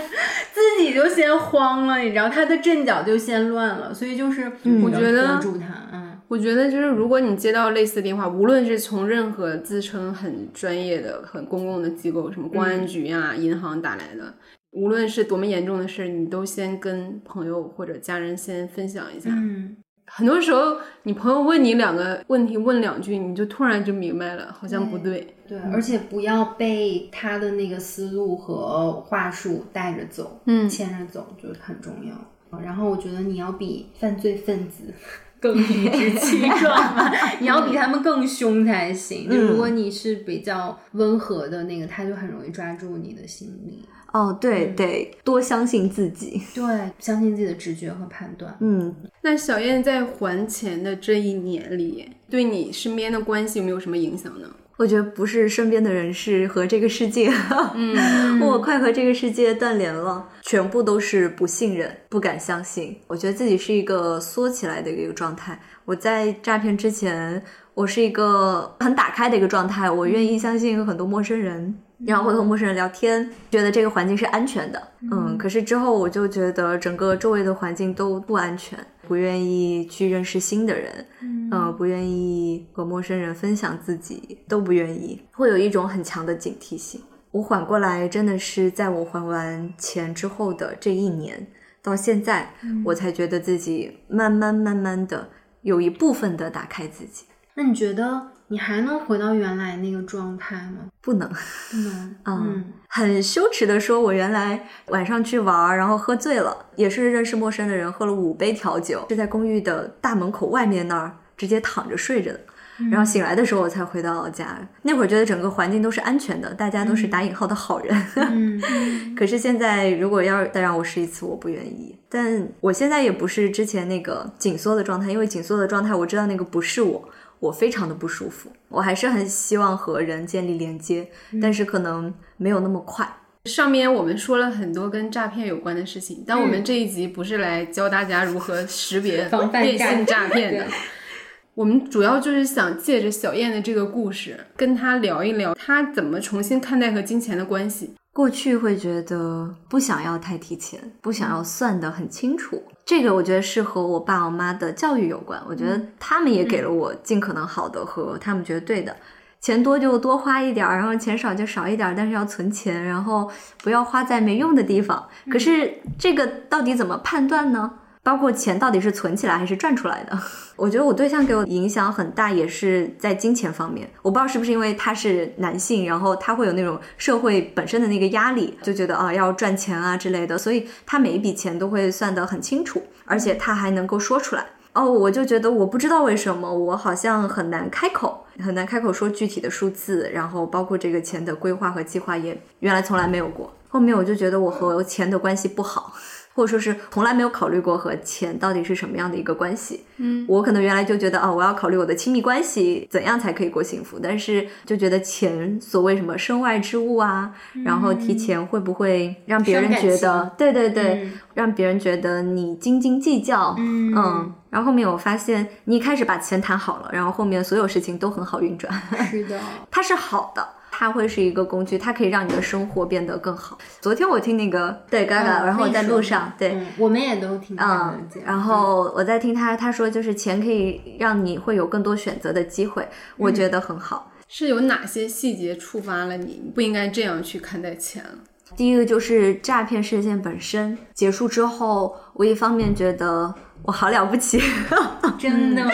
自己就先慌了，你知道，他的阵脚就先乱了，所以就是我觉得拖住他，嗯，我觉得就是如果你接到类似电话，无论是从任何自称很专业的、很公共的机构，什么公安局呀、银行打来的，无论是多么严重的事，你都先跟朋友或者家人先分享一下。嗯，很多时候，你朋友问你两个问题，问两句，你就突然就明白了，好像不对。对，而且不要被他的那个思路和话术带着走，嗯牵着走，就很重要。然后我觉得你要比犯罪分子更理直气壮嘛，你要比他们更凶才行。就如果你是比较温和的那个，他就很容易抓住你的心理。哦，对，得多相信自己。对，相信自己的直觉和判断。嗯，那小燕在还钱的这一年里，对你身边的关系有没有什么影响呢？我觉得不是身边的人，是和这个世界。嗯，我快和这个世界断联了，全部都是不信任、不敢相信。我觉得自己是一个缩起来的一个状态。我在诈骗之前，我是一个很打开的一个状态，我愿意相信很多陌生人。然后会和陌生人聊天，觉得这个环境是安全的，嗯。可是之后我就觉得整个周围的环境都不安全，不愿意去认识新的人，嗯、不愿意和陌生人分享自己，都不愿意，会有一种很强的警惕性。我缓过来，真的是在我还完钱之后的这一年到现在，我才觉得自己慢慢慢慢的有一部分的打开自己。那你觉得你还能回到原来那个状态吗？不能，不能。嗯，很羞耻的说，我原来晚上去玩儿，然后喝醉了，也是认识陌生的人，喝了五杯调酒，是在公寓的大门口外面那儿直接躺着睡着的。然后醒来的时候，我才回到家。那会儿觉得整个环境都是安全的，大家都是打引号的好人。嗯，可是现在，如果要再让我试一次，我不愿意。但我现在也不是之前那个紧缩的状态，因为紧缩的状态，我知道那个不是我，我非常的不舒服。我还是很希望和人建立连接，但是可能没有那么快。上面我们说了很多跟诈骗有关的事情，但我们这一集不是来教大家如何识别 电信诈诈骗的。我们主要就是想借着小燕的这个故事，跟她聊一聊，她怎么重新看待和金钱的关系。过去会觉得不想要太提前，不想要算得很清楚。这个我觉得是和我爸我妈的教育有关。我觉得他们也给了我尽可能好的和他们觉得对的。钱多就多花一点儿，然后钱少就少一点儿，但是要存钱，然后不要花在没用的地方。可是这个到底怎么判断呢？包括钱到底是存起来还是赚出来的？我觉得我对象给我影响很大，也是在金钱方面。我不知道是不是因为他是男性，然后他会有那种社会本身的那个压力，就觉得啊要赚钱啊之类的，所以他每一笔钱都会算得很清楚，而且他还能够说出来。哦，我就觉得我不知道为什么我好像很难开口，很难开口说具体的数字，然后包括这个钱的规划和计划也原来从来没有过。后面我就觉得我和钱的关系不好。或者说是从来没有考虑过和钱到底是什么样的一个关系。嗯，我可能原来就觉得啊，我要考虑我的亲密关系怎样才可以过幸福，但是就觉得钱所谓什么身外之物啊，然后提钱会不会让别人觉得，对对对，嗯让别人觉得你斤斤计较，嗯然后后面我发现你一开始把钱谈好了，然后后面所有事情都很好运转，是的，它是好的。它会是一个工具，它可以让你的生活变得更好。昨天我听那个对 Gaga，、嗯然后我在路上，对，嗯，我们也都听嗯然后我在听他，他说就是钱可以让你会有更多选择的机会，我觉得很好。是有哪些细节触发了你？你不应该这样去看待钱。第一个就是诈骗事件本身结束之后，我一方面觉得我好了不起，真的，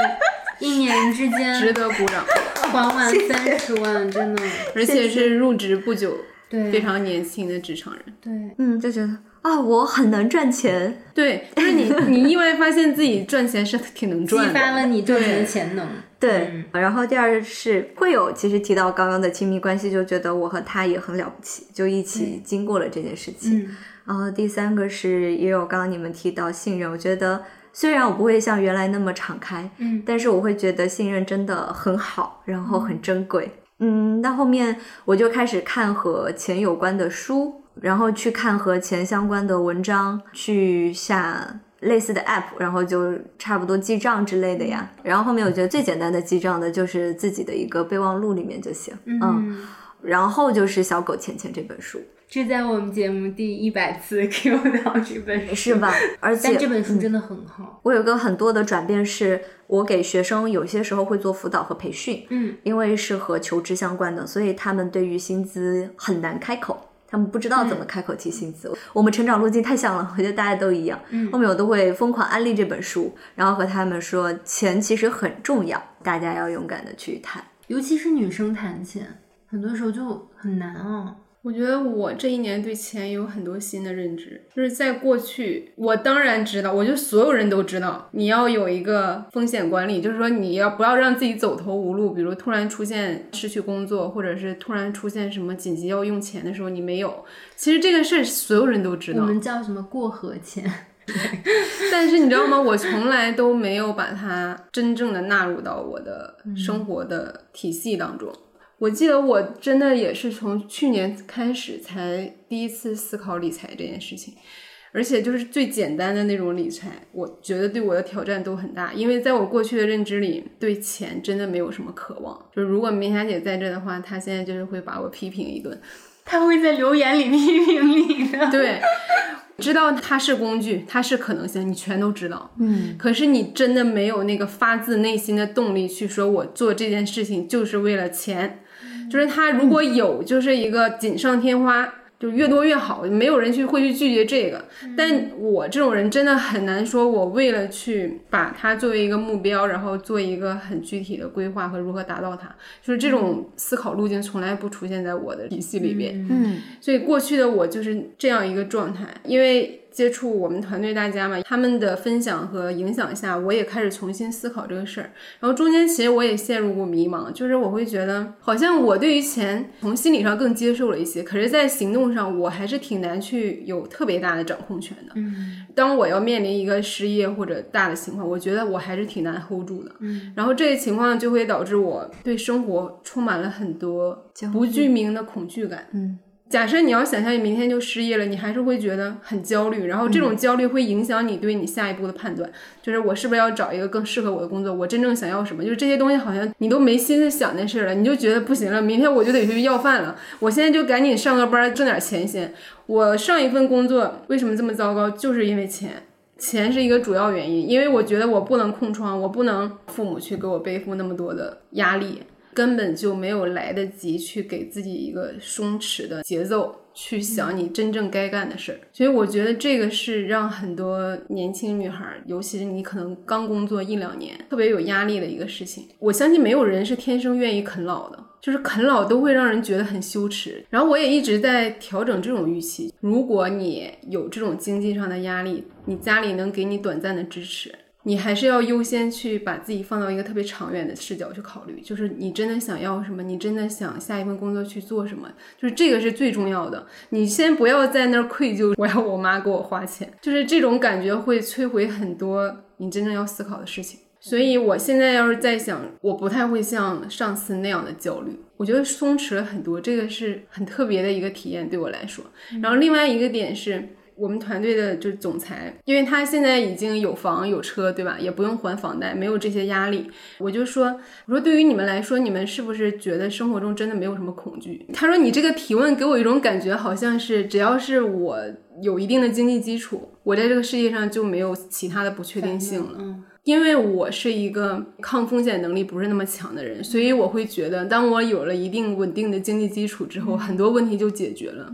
一年之间 值得鼓掌，还完三十万，真的，而且是入职不久，对，非常年轻的职场人。对，嗯，就觉得啊，我很能赚钱，对，就是你，你意外发现自己赚钱是挺能赚的。发了你赚钱的潜能。对。然后第二是会有，其实提到刚刚的亲密关系，就觉得我和他也很了不起，就一起经过了这件事情。嗯然后第三个是也有刚刚你们提到信任，我觉得虽然我不会像原来那么敞开，嗯但是我会觉得信任真的很好，然后很珍贵。嗯，那后面我就开始看和钱有关的书，然后去看和钱相关的文章，去下类似的 app，然后就差不多记账之类的呀。然后后面我觉得最简单的记账的就是自己的一个备忘录里面就行。嗯，然后就是《小狗钱钱》这本书。这在我们节目第一百次 Q 到这本书是吧？而且但这本书真的很好。我有个很多的转变，是我给学生有些时候会做辅导和培训，嗯，因为是和求职相关的，所以他们对于薪资很难开口，他们不知道怎么开口提薪资。我们成长路径太像了，我觉得大家都一样。嗯后面我都会疯狂安利这本书，然后和他们说，钱其实很重要，大家要勇敢的去谈。尤其是女生谈钱，很多时候就很难啊。我觉得我这一年对钱有很多新的认知，就是在过去，我当然知道，我觉得所有人都知道，你要有一个风险管理，就是说你要不要让自己走投无路，比如突然出现失去工作，或者是突然出现什么紧急要用钱的时候，你没有。其实这个事儿所有人都知道，我们叫什么过河钱？但是你知道吗？我从来都没有把它真正的纳入到我的生活的体系当中。我记得我真的也是从去年开始才第一次思考理财这件事情，而且就是最简单的那种理财，我觉得对我的挑战都很大。因为在我过去的认知里，对钱真的没有什么渴望。就是如果明霞姐在这的话，她现在就是会把我批评一顿。她会在留言里批评你的。对，知道它是工具，它是可能性，你全都知道。嗯，可是你真的没有那个发自内心的动力去说，我做这件事情就是为了钱。就是他如果有，就是一个锦上添花，就越多越好，没有人去会去拒绝这个。但我这种人真的很难说，我为了去把它作为一个目标，然后做一个很具体的规划和如何达到它，就是这种思考路径从来不出现在我的体系里边。嗯，所以过去的我就是这样一个状态，因为接触我们团队大家嘛，他们的分享和影响下，我也开始重新思考这个事儿。然后中间其实我也陷入过迷茫，就是我会觉得好像我对于钱从心理上更接受了一些，可是，在行动上我还是挺难去有特别大的掌控权的。嗯当我要面临一个失业或者大的情况，我觉得我还是挺难 hold 住的。嗯，然后这个情况就会导致我对生活充满了很多不具名的恐惧感。嗯，假设你要想象你明天就失业了，你还是会觉得很焦虑，然后这种焦虑会影响你对你下一步的判断，就是我是不是要找一个更适合我的工作，我真正想要什么，就是这些东西好像你都没心思想那事儿了，你就觉得不行了，明天我就得去要饭了，我现在就赶紧上个班挣点钱先。我上一份工作为什么这么糟糕，就是因为钱。钱是一个主要原因，因为我觉得我不能空窗，我不能父母去给我背负那么多的压力，根本就没有来得及去给自己一个松弛的节奏，去想你真正该干的事儿。所以我觉得这个是让很多年轻女孩，尤其是你可能刚工作一两年，特别有压力的一个事情。我相信没有人是天生愿意啃老的。就是啃老都会让人觉得很羞耻，然后我也一直在调整这种预期。如果你有这种经济上的压力，你家里能给你短暂的支持，你还是要优先去把自己放到一个特别长远的视角去考虑。就是你真的想要什么，你真的想下一份工作去做什么，就是这个是最重要的。你先不要在那儿愧疚，我要我妈给我花钱，就是这种感觉会摧毁很多你真正要思考的事情。所以我现在要是在想，我不太会像上次那样的焦虑，我觉得松弛了很多，这个是很特别的一个体验对我来说。然后另外一个点是我们团队的就是总裁，因为他现在已经有房有车，对吧？也不用还房贷，没有这些压力。我就说，我说对于你们来说，你们是不是觉得生活中真的没有什么恐惧？他说你这个提问给我一种感觉，好像是只要是我有一定的经济基础，我在这个世界上就没有其他的不确定性了。嗯因为我是一个抗风险能力不是那么强的人，所以我会觉得，当我有了一定稳定的经济基础之后，很多问题就解决了。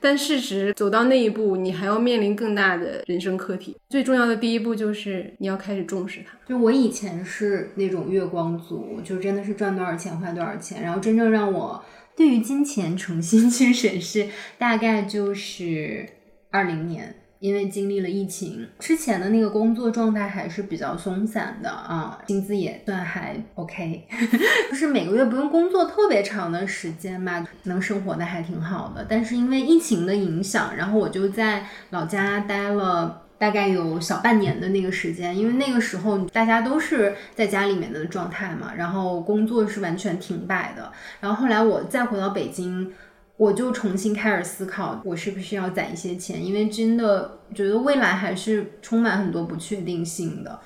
但事实走到那一步，你还要面临更大的人生课题。最重要的第一步就是你要开始重视它。就我以前是那种月光族，就真的是赚多少钱花多少钱，然后真正让我对于金钱 重新去审视，大概就是二零年。因为经历了疫情，之前的那个工作状态还是比较松散的啊，薪资也算还 OK，就是每个月不用工作特别长的时间嘛，能生活的还挺好的。但是因为疫情的影响，然后我就在老家待了大概有小半年的那个时间，因为那个时候大家都是在家里面的状态嘛，然后工作是完全停摆的。然后后来我再回到北京，我就重新开始思考，我是不是要攒一些钱，因为真的觉得未来还是充满很多不确定性的。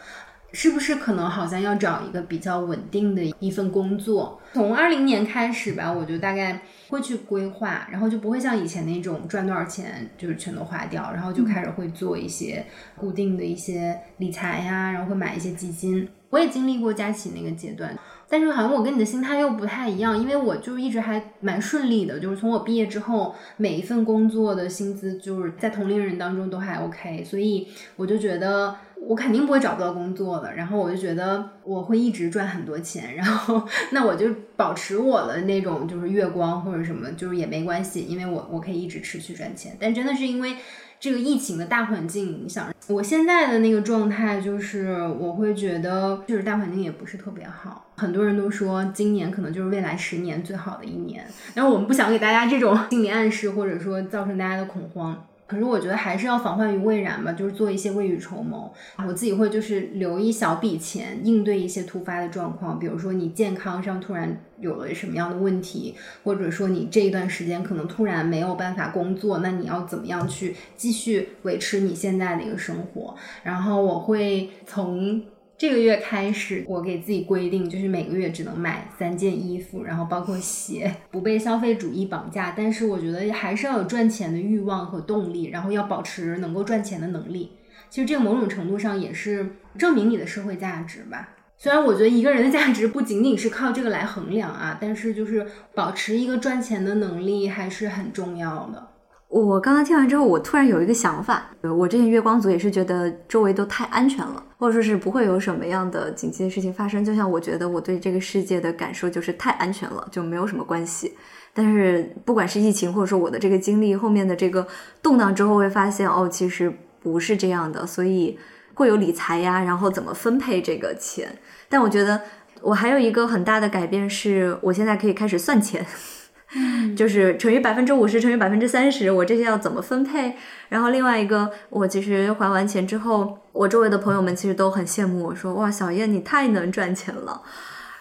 是不是可能好像要找一个比较稳定的一份工作？从二零年开始吧，我就大概会去规划，然后就不会像以前那种赚多少钱就是全都花掉，然后就开始会做一些固定的一些理财呀，然后会买一些基金。我也经历过佳琪那个阶段，但是好像我跟你的心态又不太一样，因为我就一直还蛮顺利的，就是从我毕业之后，每一份工作的薪资就是在同龄人当中都还 OK，所以我就觉得。我肯定不会找不到工作的，然后我就觉得我会一直赚很多钱，然后那我就保持我的那种就是月光或者什么，就是也没关系，因为我我可以一直持续赚钱。但真的是因为这个疫情的大环境影响，我现在的那个状态就是我会觉得就是大环境也不是特别好，很多人都说今年可能就是未来十年最好的一年，然后我们不想给大家这种心理暗示，或者说造成大家的恐慌。可是我觉得还是要防患于未然吧，就是做一些未雨绸缪。我自己会就是留一小笔钱应对一些突发的状况，比如说你健康上突然有了什么样的问题，或者说你这一段时间可能突然没有办法工作，那你要怎么样去继续维持你现在的一个生活？然后我会从。这个月开始，我给自己规定，就是每个月只能买三件衣服，然后包括鞋，不被消费主义绑架。但是我觉得还是要有赚钱的欲望和动力，然后要保持能够赚钱的能力。其实这个某种程度上也是证明你的社会价值吧。虽然我觉得一个人的价值不仅仅是靠这个来衡量啊，但是就是保持一个赚钱的能力还是很重要的。我刚刚听完之后，我突然有一个想法。我之前月光族也是觉得周围都太安全了，或者说是不会有什么样的紧急的事情发生。就像我觉得我对这个世界的感受就是太安全了，就没有什么关系。但是不管是疫情，或者说我的这个经历后面的这个动荡之后，会发现哦，其实不是这样的。所以会有理财呀，然后怎么分配这个钱。但我觉得我还有一个很大的改变是，我现在可以开始算钱。就是乘以百分之五十，乘以百分之三十，我这些要怎么分配？然后另外一个，我其实还完钱之后，我周围的朋友们其实都很羡慕我说，哇，小燕你太能赚钱了。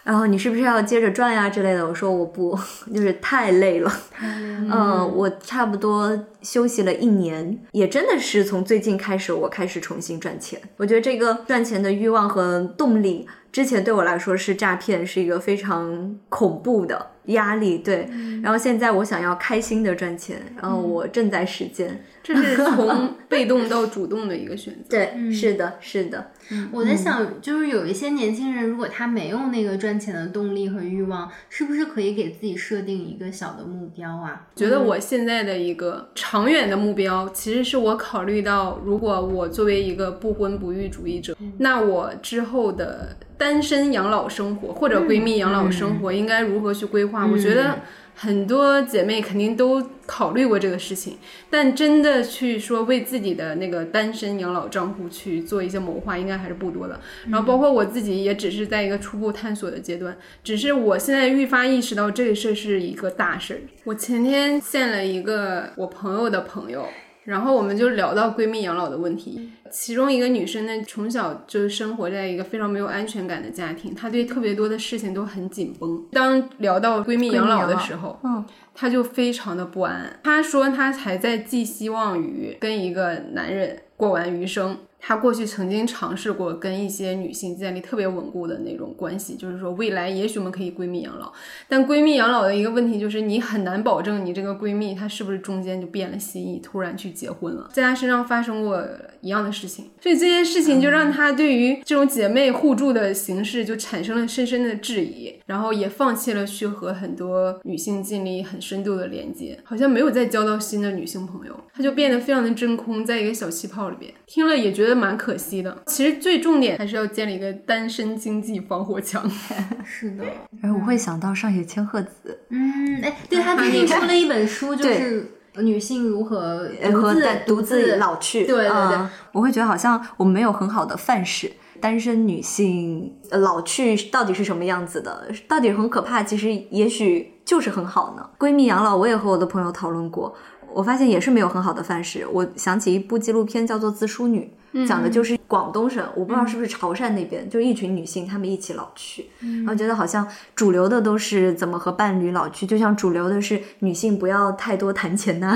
然后你是不是要接着赚呀之类的？我说我不，就是太累了。嗯，我差不多休息了一年，也真的是从最近开始，我开始重新赚钱。我觉得这个赚钱的欲望和动力，之前对我来说是诈骗，是一个非常恐怖的压力。对，然后现在我想要开心的赚钱，然后我正在实践。这是从 被动到主动的一个选择。对，是的，是的。我在想，就是有一些年轻人，如果他没有那个赚钱的动力和欲望，是不是可以给自己设定一个小的目标啊？觉得我现在的一个长远的目标，其实是我考虑到，如果我作为一个不婚不育主义者，那我之后的单身养老生活或者闺蜜养老生活应该如何去规划？我觉得。很多姐妹肯定都考虑过这个事情，但真的去说为自己的那个单身养老账户去做一些谋划，应该还是不多的。然后包括我自己，也只是在一个初步探索的阶段。只是我现在愈发意识到这个事是一个大事儿。我前天见了一个我朋友的朋友。然后我们就聊到闺蜜养老的问题，其中一个女生呢，从小就生活在一个非常没有安全感的家庭，她对特别多的事情都很紧绷。当聊到闺蜜养老的时候，嗯，她就非常的不安。她说她还在寄希望于跟一个男人过完余生。她过去曾经尝试过跟一些女性建立特别稳固的那种关系，就是说未来也许我们可以闺蜜养老。但闺蜜养老的一个问题就是，你很难保证你这个闺蜜她是不是中间就变了心意，突然去结婚了。在她身上发生过一样的事情，所以这件事情就让她对于这种姐妹互助的形式就产生了深深的质疑，然后也放弃了去和很多女性建立很深度的连接，好像没有再交到新的女性朋友，她就变得非常的真空，在一个小气泡里边。听了也觉得。蛮可惜的。其实最重点还是要建立一个单身经济防火墙。是的，然后我会想到上野千鹤子。嗯，哎，对她最近出了一本书，就是女性如何独自独自老去。对对对，我会觉得好像我们没有很好的范式，单身女性老去到底是什么样子的？到底很可怕？其实也许就是很好呢。闺蜜养老，我也和我的朋友讨论过。我发现也是没有很好的范式。我想起一部纪录片叫做《自梳女》，讲的就是广东省，我不知道是不是潮汕那边，就一群女性她们一起老去，然后觉得好像主流的都是怎么和伴侣老去，就像主流的是女性不要太多谈钱呐、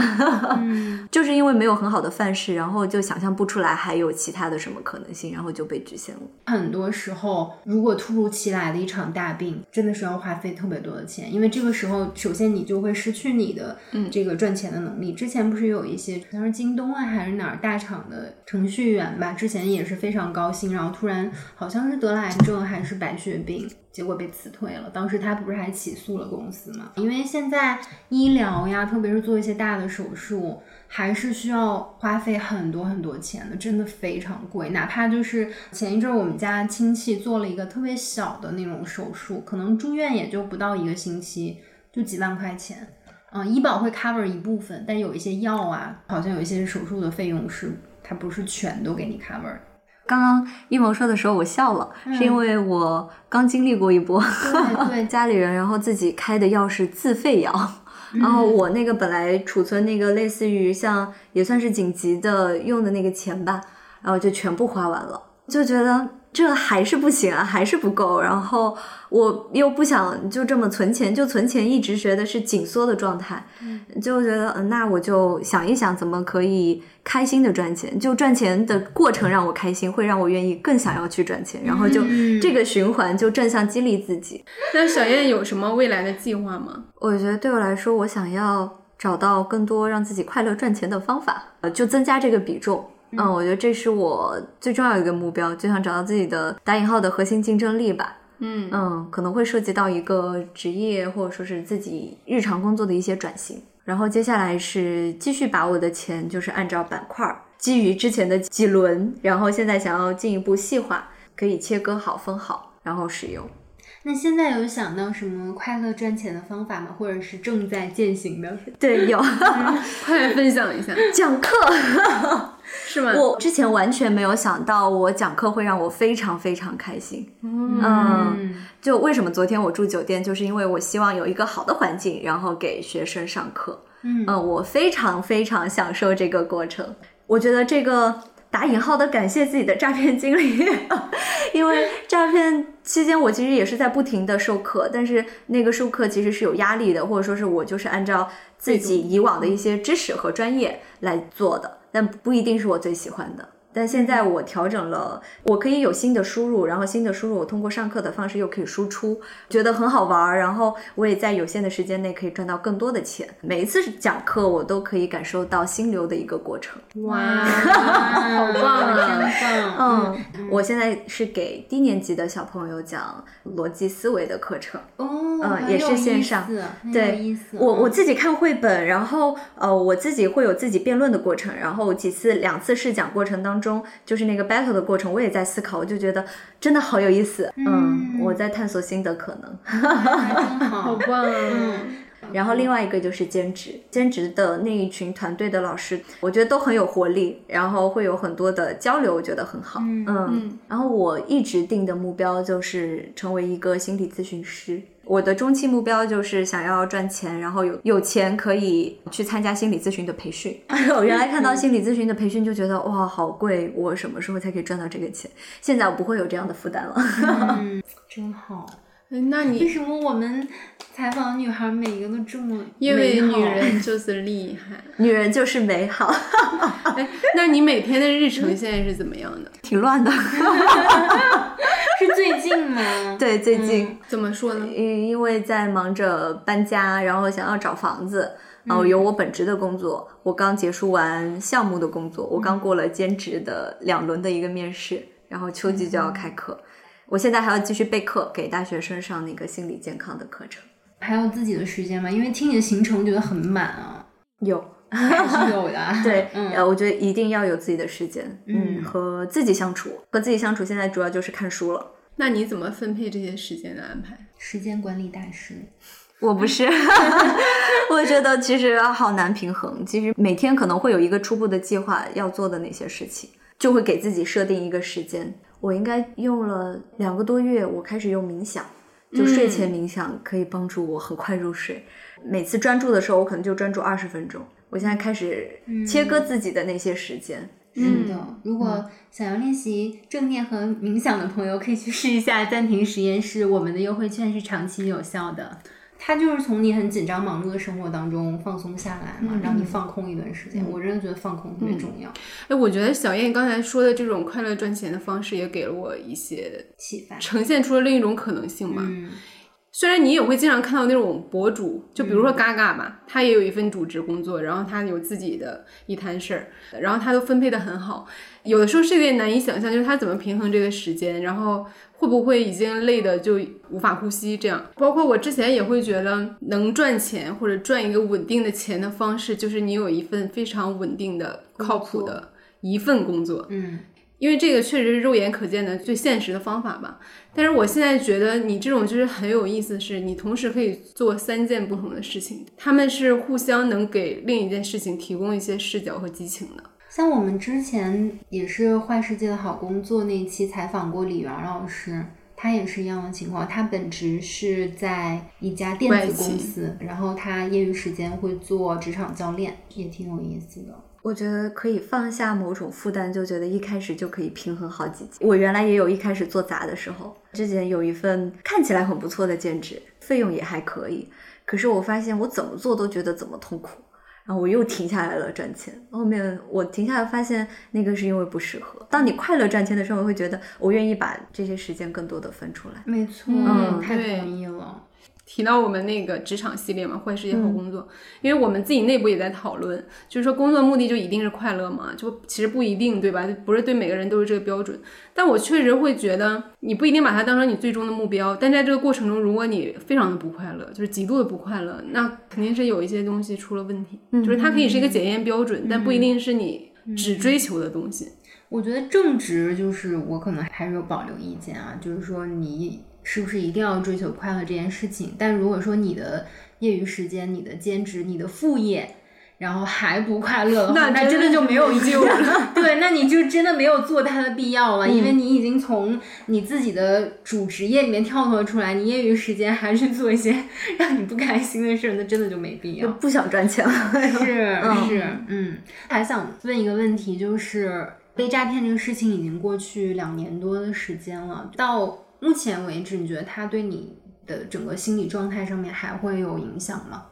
就是因为没有很好的范式，然后就想象不出来还有其他的什么可能性，然后就被局限了。很多时候，如果突如其来的一场大病，真的是要花费特别多的钱，因为这个时候，首先你就会失去你的这个赚钱的能力。之前不是有一些，好像是京东啊还是哪儿大厂的程序员吧，之前也是非常高薪，然后突然好像是得了癌症还是白血病，结果被辞退了。当时他不是还起诉了公司嘛？因为现在医疗呀，特别是做一些大的手术。还是需要花费很多很多钱的，真的非常贵。哪怕就是前一阵我们家亲戚做了一个特别小的那种手术，可能住院也就不到一个星期，就几万块钱。嗯，医保会 cover 一部分，但有一些药啊，好像有一些手术的费用是它不是全都给你 cover。刚刚一萌说的时候，我笑了，是因为我刚经历过一波，对对 家里人然后自己开的药是自费药。然后我那个本来储存那个类似于像也算是紧急的用的那个钱吧，然后就全部花完了，就觉得这还是不行啊，还是不够。然后我又不想就这么存钱，就存钱一直觉得是紧缩的状态，就觉得嗯，那我就想一想怎么可以开心的赚钱，就赚钱的过程让我开心，会让我愿意更想要去赚钱，然后就这个循环就正向激励自己。那小燕有什么未来的计划吗？我觉得对我来说，我想要找到更多让自己快乐赚钱的方法，呃，就增加这个比重。嗯，我觉得这是我最重要一个目标，就想找到自己的打引号的核心竞争力吧。嗯嗯，可能会涉及到一个职业或者说是自己日常工作的一些转型。然后接下来是继续把我的钱就是按照板块儿，基于之前的几轮，然后现在想要进一步细化，可以切割好分好，然后使用。那现在有想到什么快乐赚钱的方法吗？或者是正在践行的？对，有快来分享一下，讲课。是吗？我之前完全没有想到，我讲课会让我非常非常开心。嗯，就为什么昨天我住酒店，就是因为我希望有一个好的环境，然后给学生上课。嗯我非常非常享受这个过程。我觉得这个打引号的感谢自己的诈骗经历，因为诈骗期间我其实也是在不停的授课，但是那个授课其实是有压力的，或者说是我就是按照自己以往的一些知识和专业来做的。但不一定是我最喜欢的。但现在我调整了，我可以有新的输入，然后新的输入我通过上课的方式又可以输出，觉得很好玩儿。然后我也在有限的时间内可以赚到更多的钱。每一次讲课，我都可以感受到心流的一个过程。哇，好棒啊真棒！嗯，我现在是给低年级的小朋友讲逻辑思维的课程。哦，嗯也是线上对。我我嗯自己看绘本，然后呃，我自己会有自己辩论的过程，然后几次两次试讲过程当中，就是那个 battle 的过程，我也在思考，我就觉得真的好有意思。嗯，我在探索新的可能。好，好棒啊！嗯然后另外一个就是兼职，兼职的那一群团队的老师，我觉得都很有活力，然后会有很多的交流，我觉得很好。嗯嗯，然后我一直定的目标就是成为一个心理咨询师。我的中期目标就是想要赚钱，然后有有钱可以去参加心理咨询的培训。我原来看到心理咨询的培训就觉得哇好贵，我什么时候才可以赚到这个钱？现在我不会有这样的负担了。嗯，真好。那你为什么我们采访的女孩每一个都这么因为女人就是厉害。女人就是美好，哎，那你每天的日程现在是怎么样的？挺乱的。是最近吗？对，最近。怎么说呢？因因为在忙着搬家，然后想要找房子，然后有我本职的工作，我刚结束完项目的工作，我刚过了兼职的两轮的一个面试，然后秋季就要开课，我现在还要继续备课，给大学生上那个心理健康的课程。还有自己的时间吗？因为听你的行程觉得很满啊，有，还是有的啊。对，嗯呃，我觉得一定要有自己的时间，嗯嗯，和自己相处，和自己相处，现在主要就是看书了。那你怎么分配这些时间的安排？时间管理大师。我不是，我觉得其实好难平衡。其实每天可能会有一个初步的计划要做的那些事情，就会给自己设定一个时间。我应该用了两个多月，我开始用冥想，就睡嗯前冥想可以帮助我很快入睡。每次专注的时候，我可能就专注二十分钟，我现在开始切割自己的那些时间。是的，如果想要练习正念和冥想的朋友，可以去试一下暂停实验室。我们的优惠券是长期有效的，它就是从你很紧张忙碌的生活当中放松下来嘛，让你放空一段时间。我真的觉得放空特别重要。哎，我觉得小燕刚才说的这种快乐赚钱的方式，也给了我一些启发，呈现出了另一种可能性吧。嗯虽然你也会经常看到那种博主，就比如说嘎嘎吧，他也有一份主职工作，然后他有自己的一摊事儿，然后他都分配的很好。有的时候是有点难以想象，就是他怎么平衡这个时间，然后会不会已经累的就无法呼吸这样。包括我之前也会觉得，能赚钱或者赚一个稳定的钱的方式，就是你有一份非常稳定的、靠谱的一份工作。嗯，因为这个确实是肉眼可见的最现实的方法吧。但是我现在觉得你这种就是很有意思的是，你同时可以做三件不同的事情，他们是互相能给另一件事情提供一些视角和激情的。像我们之前也是《坏世界的好工作》那一期采访过李媛老师，他也是一样的情况。他本职是在一家电子公司，然后他业余时间会做职场教练，也挺有意思的。我觉得可以放下某种负担，就觉得一开始就可以平衡好几级。我原来也有一开始做杂的时候，之前有一份看起来很不错的兼职，费用也还可以，可是我发现我怎么做都觉得怎么痛苦，然后我又停下来了赚钱。后面我停下来发现那个是因为不适合。当你快乐赚钱的时候，我会觉得我愿意把这些时间更多的分出来。没错，嗯太对同意了。提到我们那个职场系列嘛，坏世界好工作，因为我们自己内部也在讨论，就是说工作目的就一定是快乐嘛？就其实不一定，对吧？不是对每个人都是这个标准。但我确实会觉得，你不一定把它当成你最终的目标，但在这个过程中，如果你非常的不快乐，就是极度的不快乐，那肯定是有一些东西出了问题。就是它可以是一个检验标准，但不一定是你只追求的东西。我觉得正直就是我可能还是有保留意见啊，就是说你是不是一定要追求快乐这件事情？但如果说你的业余时间、你的兼职、你的副业，然后还不快乐的话，那真的那真的就没有意义救了。对，那你就真的没有做它的必要了，因为你已经从你自己的主职业里面跳脱出来，你业余时间还去做一些 让你不开心的事儿，那真的就没必要。不想赚钱了。是嗯是，嗯，还想问一个问题，就是被诈骗这个事情已经过去两年多的时间了，到目前为止，你觉得它对你的整个心理状态上面还会有影响吗？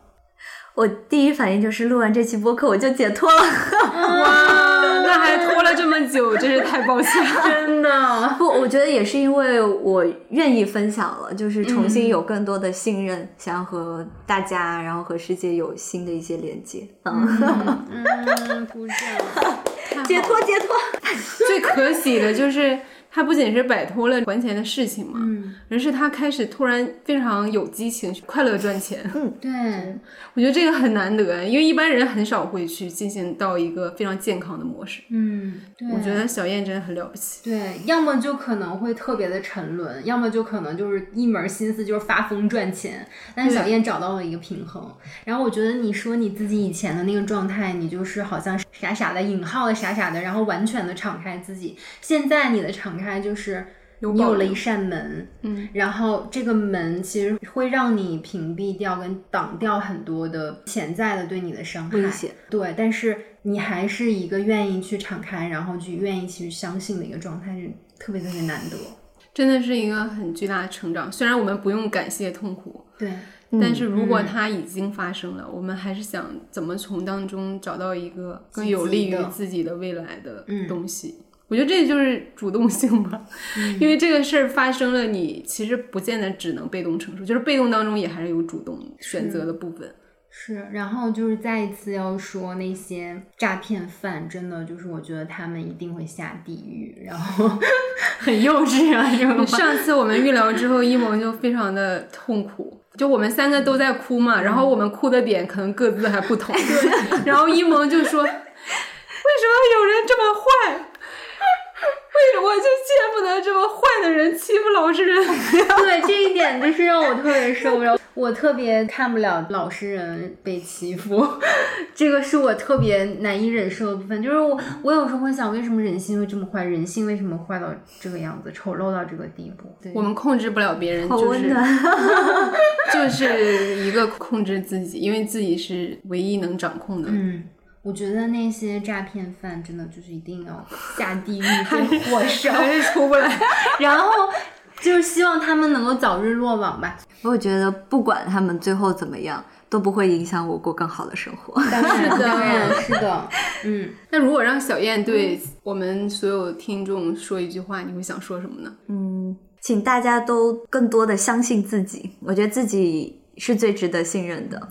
我第一反应就是录完这期播客我就解脱了。哇，那还拖了这么久，真是太抱歉了。真的，不，我觉得也是因为我愿意分享了，就是重新有更多的信任，想要和大家，然后和世界有新的一些连接。嗯，嗯，鼓掌。解脱，解脱。最可喜的就是他不仅是摆脱了还钱的事情嘛，嗯，而是他开始突然非常有激情，快乐赚钱。嗯对，我觉得这个很难得，因为一般人很少会去进行到一个非常健康的模式。嗯，对，我觉得小燕真的很了不起。对，要么就可能会特别的沉沦，要么就可能就是一门心思就是发疯赚钱。但小燕找到了一个平衡。然后我觉得你说你自己以前的那个状态，你就是好像傻傻的引号的傻傻的，然后完全的敞开自己。现在你的敞开就是。你有了一扇门，嗯，然后这个门其实会让你屏蔽掉跟挡掉很多的潜在的对你的伤害，危险。对，但是你还是一个愿意去敞开，然后去愿意去相信的一个状态，是特别特别难得。真的是一个很巨大的成长。虽然我们不用感谢痛苦，对，但是如果嗯它已经发生了，我们还是想怎么从当中找到一个更有利于自己的未来的嗯东西。我觉得这就是主动性吧，嗯 因为这个事儿发生了，你其实不见得只能被动承受，就是被动当中也还是有主动选择的部分。是。然后就是再一次要说那些诈骗犯，真的就是我觉得他们一定会下地狱，然后 很幼稚啊，这种。上次我们预聊之后，一萌就非常的痛苦，就我们三个都在哭嘛，然后我们哭的点可能各自还不同，然后一萌就说：“为什么有人这么坏？为什么就见不得这么坏的人欺负老实人？” 对这一点点就是让我特别受不了。我特别看不了老实人被欺负，这个是我特别难以忍受的部分。就是我，我有时候会想，为什么人性会这么坏？人性为什么坏到这个样子，丑陋到这个地步？对，我们控制不了别人，就是。就是一个控制自己，因为自己是唯一能掌控的。嗯，我觉得那些诈骗犯真的就是一定要下地狱 被火烧，还是出不来。然后就是希望他们能够早日落网吧。我觉得不管他们最后怎么样，都不会影响我过更好的生活。当然，是的当然是的，嗯。那如果让小燕对我们所有听众说一句话，你会想说什么呢？嗯，请大家都更多的相信自己，我觉得自己是最值得信任的，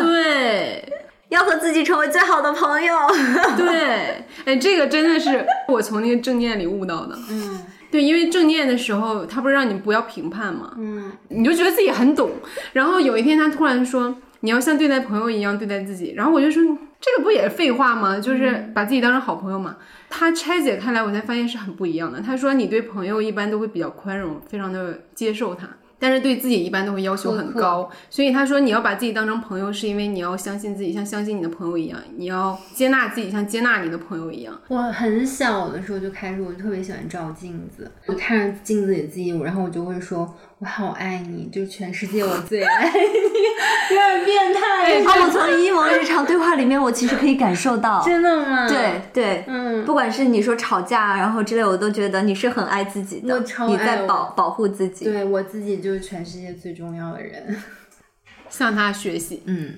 对要和自己成为最好的朋友。对，哎，这个真的是我从那个正念里悟到的。嗯对，因为正念的时候，他不是让你不要评判吗？嗯，你就觉得自己很懂，然后有一天他突然说你要像对待朋友一样对待自己，然后我就说这个不也是废话吗？就是把自己当成好朋友嘛。他拆解开来，我才发现是很不一样的。他说你对朋友一般都会比较宽容，非常的接受他。但是对自己一般都会要求很高，所以他说你要把自己当成朋友，是因为你要相信自己，像相信你的朋友一样，你要接纳自己，像接纳你的朋友一样。我很小的时候就开始，我就特别喜欢照镜子，我看着镜子里自己，然后我就会说，我好爱你，就全世界我最爱你，有点变态，啊，我从一萌日常对话里面，我其实可以感受到，真的吗？对对，嗯，不管是你说吵架然后之类，我都觉得你是很爱自己的，我超爱你在保保护自己。对我自己就是全世界最重要的人。向他学习，嗯，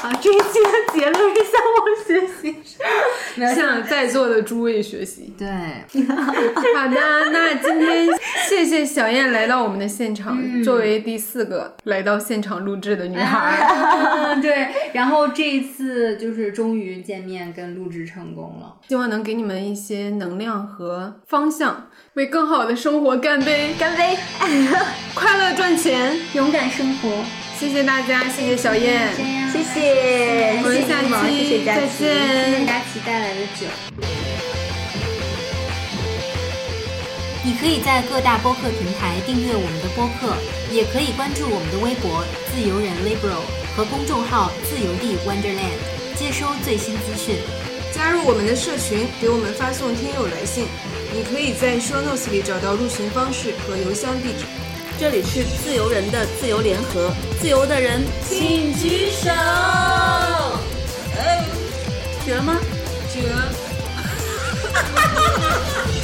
好，这一期的结论是向我学习，向在座的诸位学习。对，好的，那今天谢谢小燕来到我们的现场，作为第四个来到现场录制的女孩。嗯，对，然后这一次就是终于见面跟录制成功了，希望能给你们一些能量和方向，为更好的生活干杯！干杯！快乐赚钱！勇敢生活，谢谢大家，谢谢小燕，谢谢，我们下谢谢你们，谢期谢佳琪。再见谢谢佳琪带来的酒。你可以在各大播客平台订阅我们的播客，也可以关注我们的微博“自由人 liberal” 和公众号“自由地 Wonderland”，接收最新资讯。加入我们的社群，给我们发送听友来信。你可以在 show notes 里找到入群方式和邮箱地址。这里是自由人的自由联合，自由的人请举手。哎，举了吗？这个。